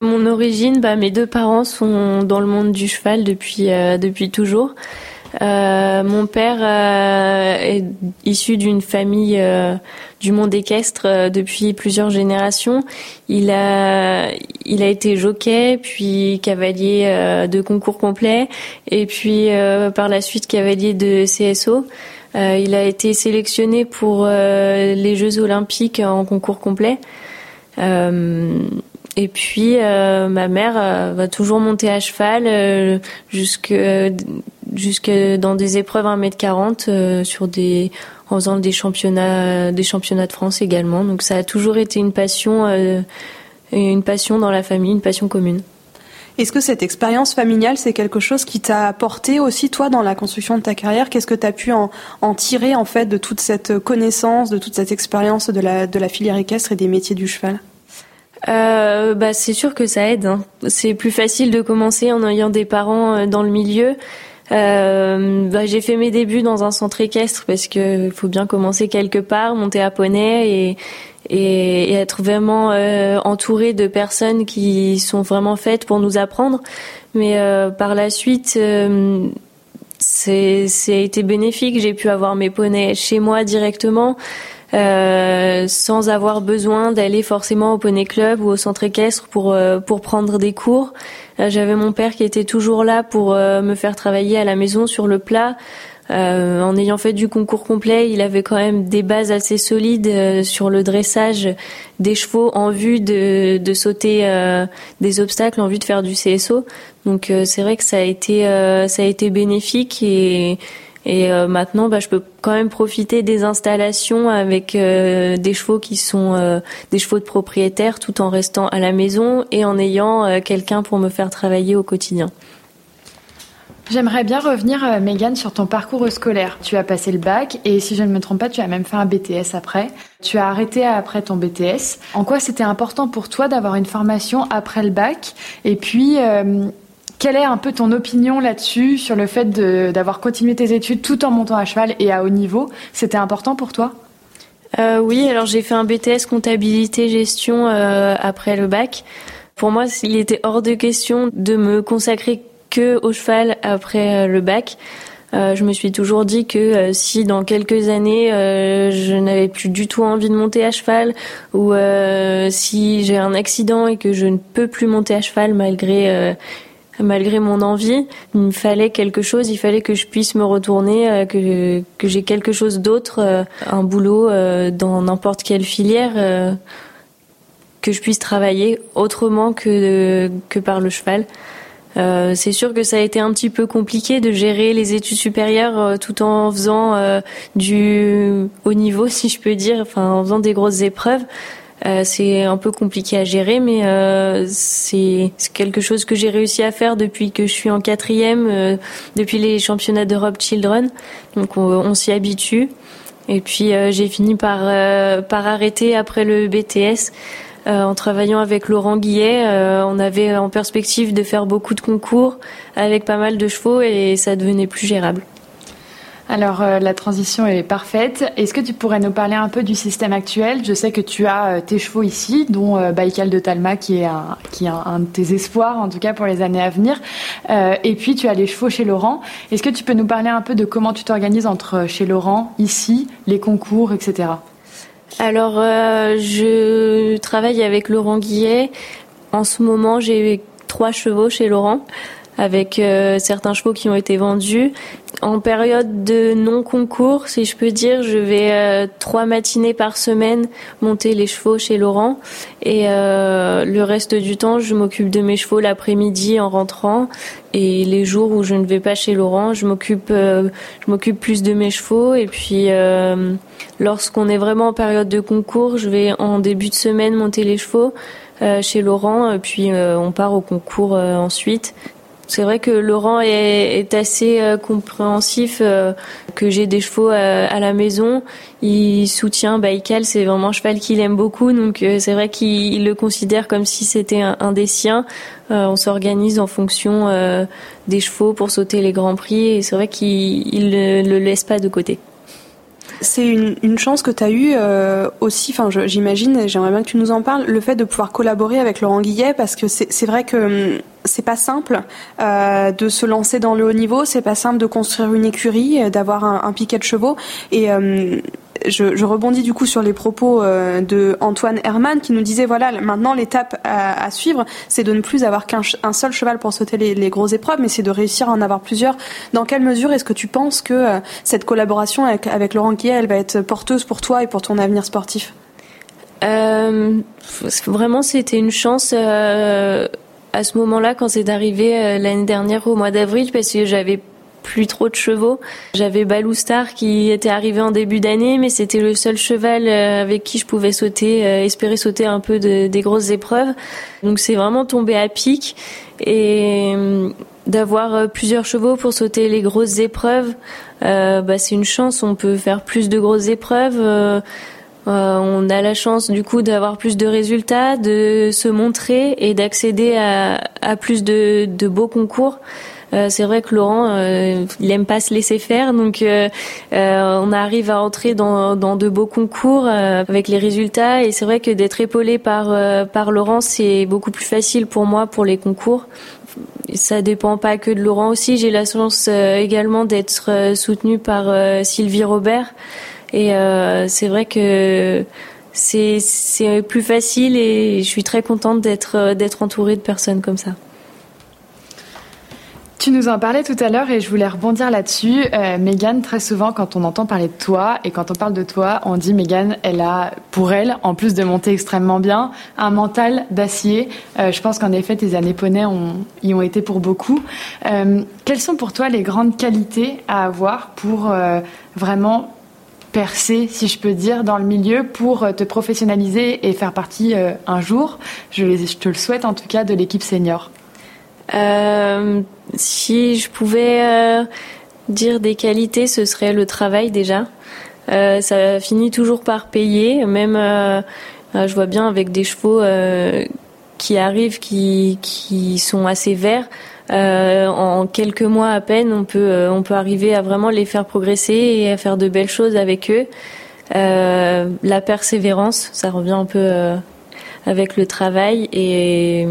Mon origine, bah, mes deux parents sont dans le monde du cheval depuis depuis toujours. Euh, mon père euh, est issu d'une famille euh, du monde équestre depuis plusieurs générations. Il a, il a été jockey, puis cavalier de concours complet, et puis par la suite cavalier de CSO. il a été sélectionné pour les Jeux olympiques en concours complet. Et puis ma mère va toujours monter à cheval jusque jusque dans des épreuves 1m40 euh, sur des en faisant des championnats des championnats de France également. Donc ça a toujours été une passion euh, une passion dans la famille, une passion commune. Est-ce que cette expérience familiale, c'est quelque chose qui t'a apporté aussi, toi, dans la construction de ta carrière? Qu'est-ce que tu as pu en, en, tirer, en fait, de toute cette connaissance, de toute cette expérience de la, de la filière équestre et des métiers du cheval? Euh, bah, C'est sûr que ça aide. Hein. C'est plus facile de commencer en ayant des parents dans le milieu. Euh, bah, j'ai fait mes débuts dans un centre équestre parce que faut bien commencer quelque part, monter à poney et, et, être vraiment euh, entouré de personnes qui sont vraiment faites pour nous apprendre. Mais euh, par la suite, euh, c'est c'est été bénéfique. J'ai pu avoir mes poneys chez moi directement. Euh, sans avoir besoin d'aller forcément au poney club ou au centre équestre pour pour prendre des cours. J'avais mon père qui était toujours là pour me faire travailler à la maison sur le plat, euh, en ayant fait du concours complet, il avait quand même des bases assez solides euh, sur le dressage des chevaux en vue de, de sauter euh, des obstacles, en vue de faire du CSO. Donc c'est vrai que ça a été ça a été bénéfique et et maintenant, bah, je peux quand même profiter des installations avec des chevaux qui sont des chevaux de propriétaire, tout en restant à la maison et en ayant quelqu'un pour me faire travailler au quotidien. J'aimerais bien revenir, euh, Megan, sur ton parcours scolaire. Tu as passé le bac et si je ne me trompe pas, tu as même fait un BTS après. Tu as arrêté après ton BTS. En quoi c'était important pour toi d'avoir une formation après le bac? Et puis, euh, quelle est un peu ton opinion là-dessus, sur le fait d'avoir continué tes études tout en montant à cheval et à haut niveau? C'était important pour toi? Euh, Oui, alors j'ai fait un BTS comptabilité gestion euh, après le bac. Pour moi, il était hors de question de me consacrer que au cheval après euh, le bac. Je me suis toujours dit que si dans quelques années je n'avais plus du tout envie de monter à cheval ou si j'ai un accident et que je ne peux plus monter à cheval malgré malgré mon envie, il me fallait quelque chose, il fallait que je puisse me retourner, que que j'ai quelque chose d'autre, un boulot dans n'importe quelle filière que je puisse travailler autrement que par le cheval. Euh, c'est sûr que ça a été un petit peu compliqué de gérer les études supérieures euh, tout en faisant euh, du haut niveau, (laughs) si je peux dire, enfin en faisant des grosses épreuves. C'est un peu compliqué à gérer, mais c'est quelque chose que j'ai réussi à faire depuis que je suis en quatrième, depuis les championnats d'Europe Children. Donc on, on s'y habitue. Et puis j'ai fini par par arrêter après le BTS euh, en travaillant avec Laurent Guillet, euh, on avait en perspective de faire beaucoup de concours avec pas mal de chevaux et ça devenait plus gérable. Alors euh, la transition est parfaite. Est-ce que tu pourrais nous parler un peu du système actuel? Je sais que tu as tes chevaux ici, dont Baïkal de Talma qui est un, qui est un, de tes espoirs en tout cas pour les années à venir. et puis tu as les chevaux chez Laurent. Est-ce que tu peux nous parler un peu de comment tu t'organises entre chez Laurent, ici, les concours, etc. Alors, euh, je travaille avec Laurent Guillet. En ce moment, j'ai trois chevaux chez Laurent, avec euh, certains chevaux qui ont été vendus. En période de non-concours, si je peux dire, je vais euh, trois matinées par semaine monter les chevaux chez Laurent. Et le reste du temps, je m'occupe de mes chevaux l'après-midi en rentrant. Et les jours où je ne vais pas chez Laurent, je m'occupe, je m'occupe plus de mes chevaux. Et puis Lorsqu'on est vraiment en période de concours, je vais en début de semaine monter les chevaux euh, chez Laurent, euh, puis euh, on part au concours ensuite. C'est vrai que Laurent est, assez compréhensif, que j'ai des chevaux à, la maison. Il soutient Baïkal, c'est vraiment un cheval qu'il aime beaucoup, donc c'est vrai qu'il le considère comme si c'était un, des siens. on s'organise en fonction des chevaux pour sauter les grands prix, et c'est vrai qu'il ne le laisse pas de côté. C'est une, chance que tu as eue euh, aussi, enfin j'imagine, j'aimerais bien que tu nous en parles, le fait de pouvoir collaborer avec Laurent Guillet, parce que c'est vrai que hum, c'est pas simple euh, de se lancer dans le haut niveau, c'est pas simple de construire une écurie, euh, d'avoir un, un, piquet de chevaux, et hum, je, rebondis du coup sur les propos euh, de Antoine Herman qui nous disait voilà maintenant l'étape à, suivre c'est de ne plus avoir qu'un seul cheval pour sauter les, grosses épreuves mais c'est de réussir à en avoir plusieurs. Dans quelle mesure est-ce que tu penses que euh, cette collaboration avec, Laurent Guillet elle va être porteuse pour toi et pour ton avenir sportif? Euh, Vraiment c'était une chance euh, à ce moment-là quand c'est arrivé l'année dernière au mois d'avril parce que j'avais plus trop de chevaux. J'avais Baloustar qui était arrivé en début d'année, mais c'était le seul cheval euh, avec qui je pouvais sauter, euh, espérer sauter un peu de, des grosses épreuves. Donc c'est vraiment tombé à pic et euh, d'avoir plusieurs chevaux pour sauter les grosses épreuves, bah, c'est une chance. On peut faire plus de grosses épreuves. on a la chance du coup d'avoir plus de résultats, de se montrer et d'accéder à, plus de beaux concours. Euh, c'est vrai que Laurent, euh, il aime pas se laisser faire, donc euh, on arrive à entrer dans, dans de beaux concours avec les résultats. Et c'est vrai que d'être épaulé par par Laurent, c'est beaucoup plus facile pour moi pour les concours. Ça dépend pas que de Laurent aussi. J'ai la chance également d'être soutenue par Sylvie Robert. Et c'est vrai que c'est c'est plus facile et je suis très contente d'être d'être entourée de personnes comme ça. Tu nous en parlais tout à l'heure et je voulais rebondir là-dessus. Euh, Megan, très souvent, quand on entend parler de toi et quand on parle de toi, on dit Megan, elle a, pour elle, en plus de monter extrêmement bien, un mental d'acier. Euh, je pense qu'en effet, tes années poney y ont été pour beaucoup. Euh, quelles sont pour toi les grandes qualités à avoir pour euh, vraiment percer, si je peux dire, dans le milieu pour te professionnaliser et faire partie un jour, je te le souhaite en tout cas, de l'équipe senior euh, si je pouvais euh, dire des qualités, ce serait le travail déjà. Euh, ça finit toujours par payer, même euh, je vois bien avec des chevaux qui arrivent, qui, qui sont assez verts. en quelques mois à peine, on peut, on peut arriver à vraiment les faire progresser et à faire de belles choses avec eux. la persévérance, ça revient un peu avec le travail et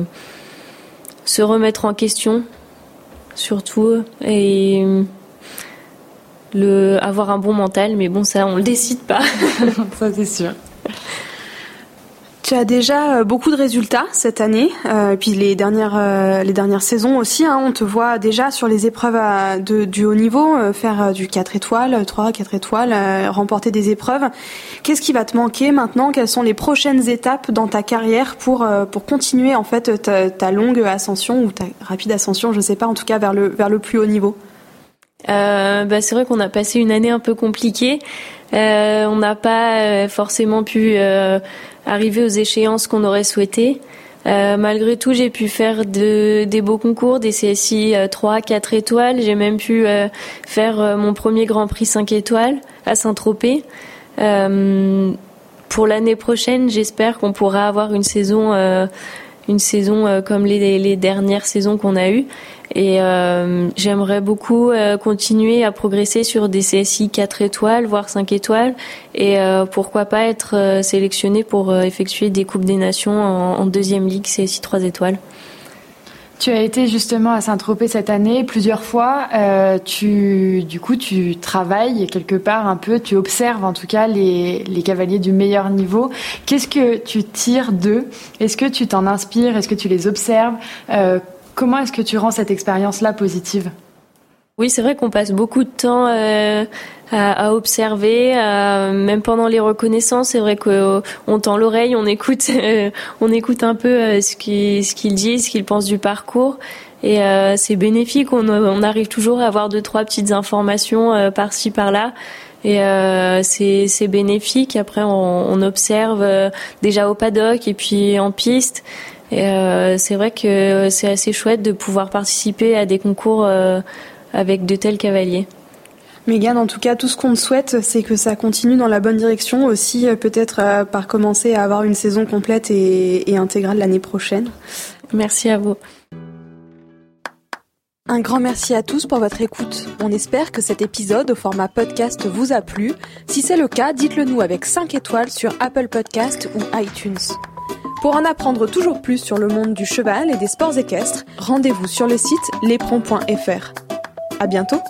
se remettre en question, surtout, et le, avoir un bon mental, mais bon, ça, on le décide pas. (laughs) ça, c'est sûr. Tu as déjà euh, beaucoup de résultats cette année, euh, et puis les dernières euh, les dernières saisons aussi. Hein, on te voit déjà sur les épreuves à, de, du haut niveau faire du 4 étoiles, 3, 4 étoiles, remporter des épreuves. Qu'est-ce qui va te manquer maintenant? Quelles sont les prochaines étapes dans ta carrière pour pour continuer en fait ta, ta longue ascension ou ta rapide ascension, je sais pas, en tout cas vers le vers le plus haut niveau? Euh, bah, c'est vrai qu'on a passé une année un peu compliquée. Euh, on n'a pas forcément pu euh, arriver aux échéances qu'on aurait souhaité. Euh, malgré tout, j'ai pu faire de, des beaux concours, des CSI 3, 4 étoiles. J'ai même pu euh, faire euh, mon premier Grand Prix 5 étoiles à Saint-Tropez. Euh, pour l'année prochaine, j'espère qu'on pourra avoir une saison, comme les dernières saisons qu'on a eues et euh, j'aimerais beaucoup euh, continuer à progresser sur des CSI 4 étoiles, voire 5 étoiles, et euh, pourquoi pas être sélectionné pour effectuer des Coupes des Nations en, deuxième ligue CSI 3 étoiles. Tu as été justement à Saint-Tropez cette année plusieurs fois. Tu, du coup, tu travailles quelque part un peu, tu observes en tout cas les, les cavaliers du meilleur niveau. Qu'est-ce que tu tires d'eux? Est-ce que tu t'en inspires? Est-ce que tu les observes? Comment est-ce que tu rends cette expérience-là positive oui, c'est vrai qu'on passe beaucoup de temps euh, à, à, observer, euh, même pendant les reconnaissances. C'est vrai qu'on euh, tend l'oreille, on écoute, euh, (laughs) on écoute un peu euh, ce qu'il ce dit, ce qu'il pense du parcours, et euh, c'est bénéfique. On, on, arrive toujours à avoir deux trois petites informations par-ci par-là. Et c'est bénéfique. Après, on, on observe déjà au paddock et puis en piste. Et euh, c'est vrai que c'est assez chouette de pouvoir participer à des concours euh, avec de tels cavaliers. Mégane, en tout cas, tout ce qu'on te souhaite, c'est que ça continue dans la bonne direction, aussi euh, peut-être euh, par commencer à avoir une saison complète et, et intégrale l'année prochaine. Merci à vous. Un grand merci à tous pour votre écoute. On espère que cet épisode au format podcast vous a plu. Si c'est le cas, dites-le nous avec 5 étoiles sur Apple Podcast ou iTunes. Pour en apprendre toujours plus sur le monde du cheval et des sports équestres, rendez-vous sur le site lespron.fr. À bientôt!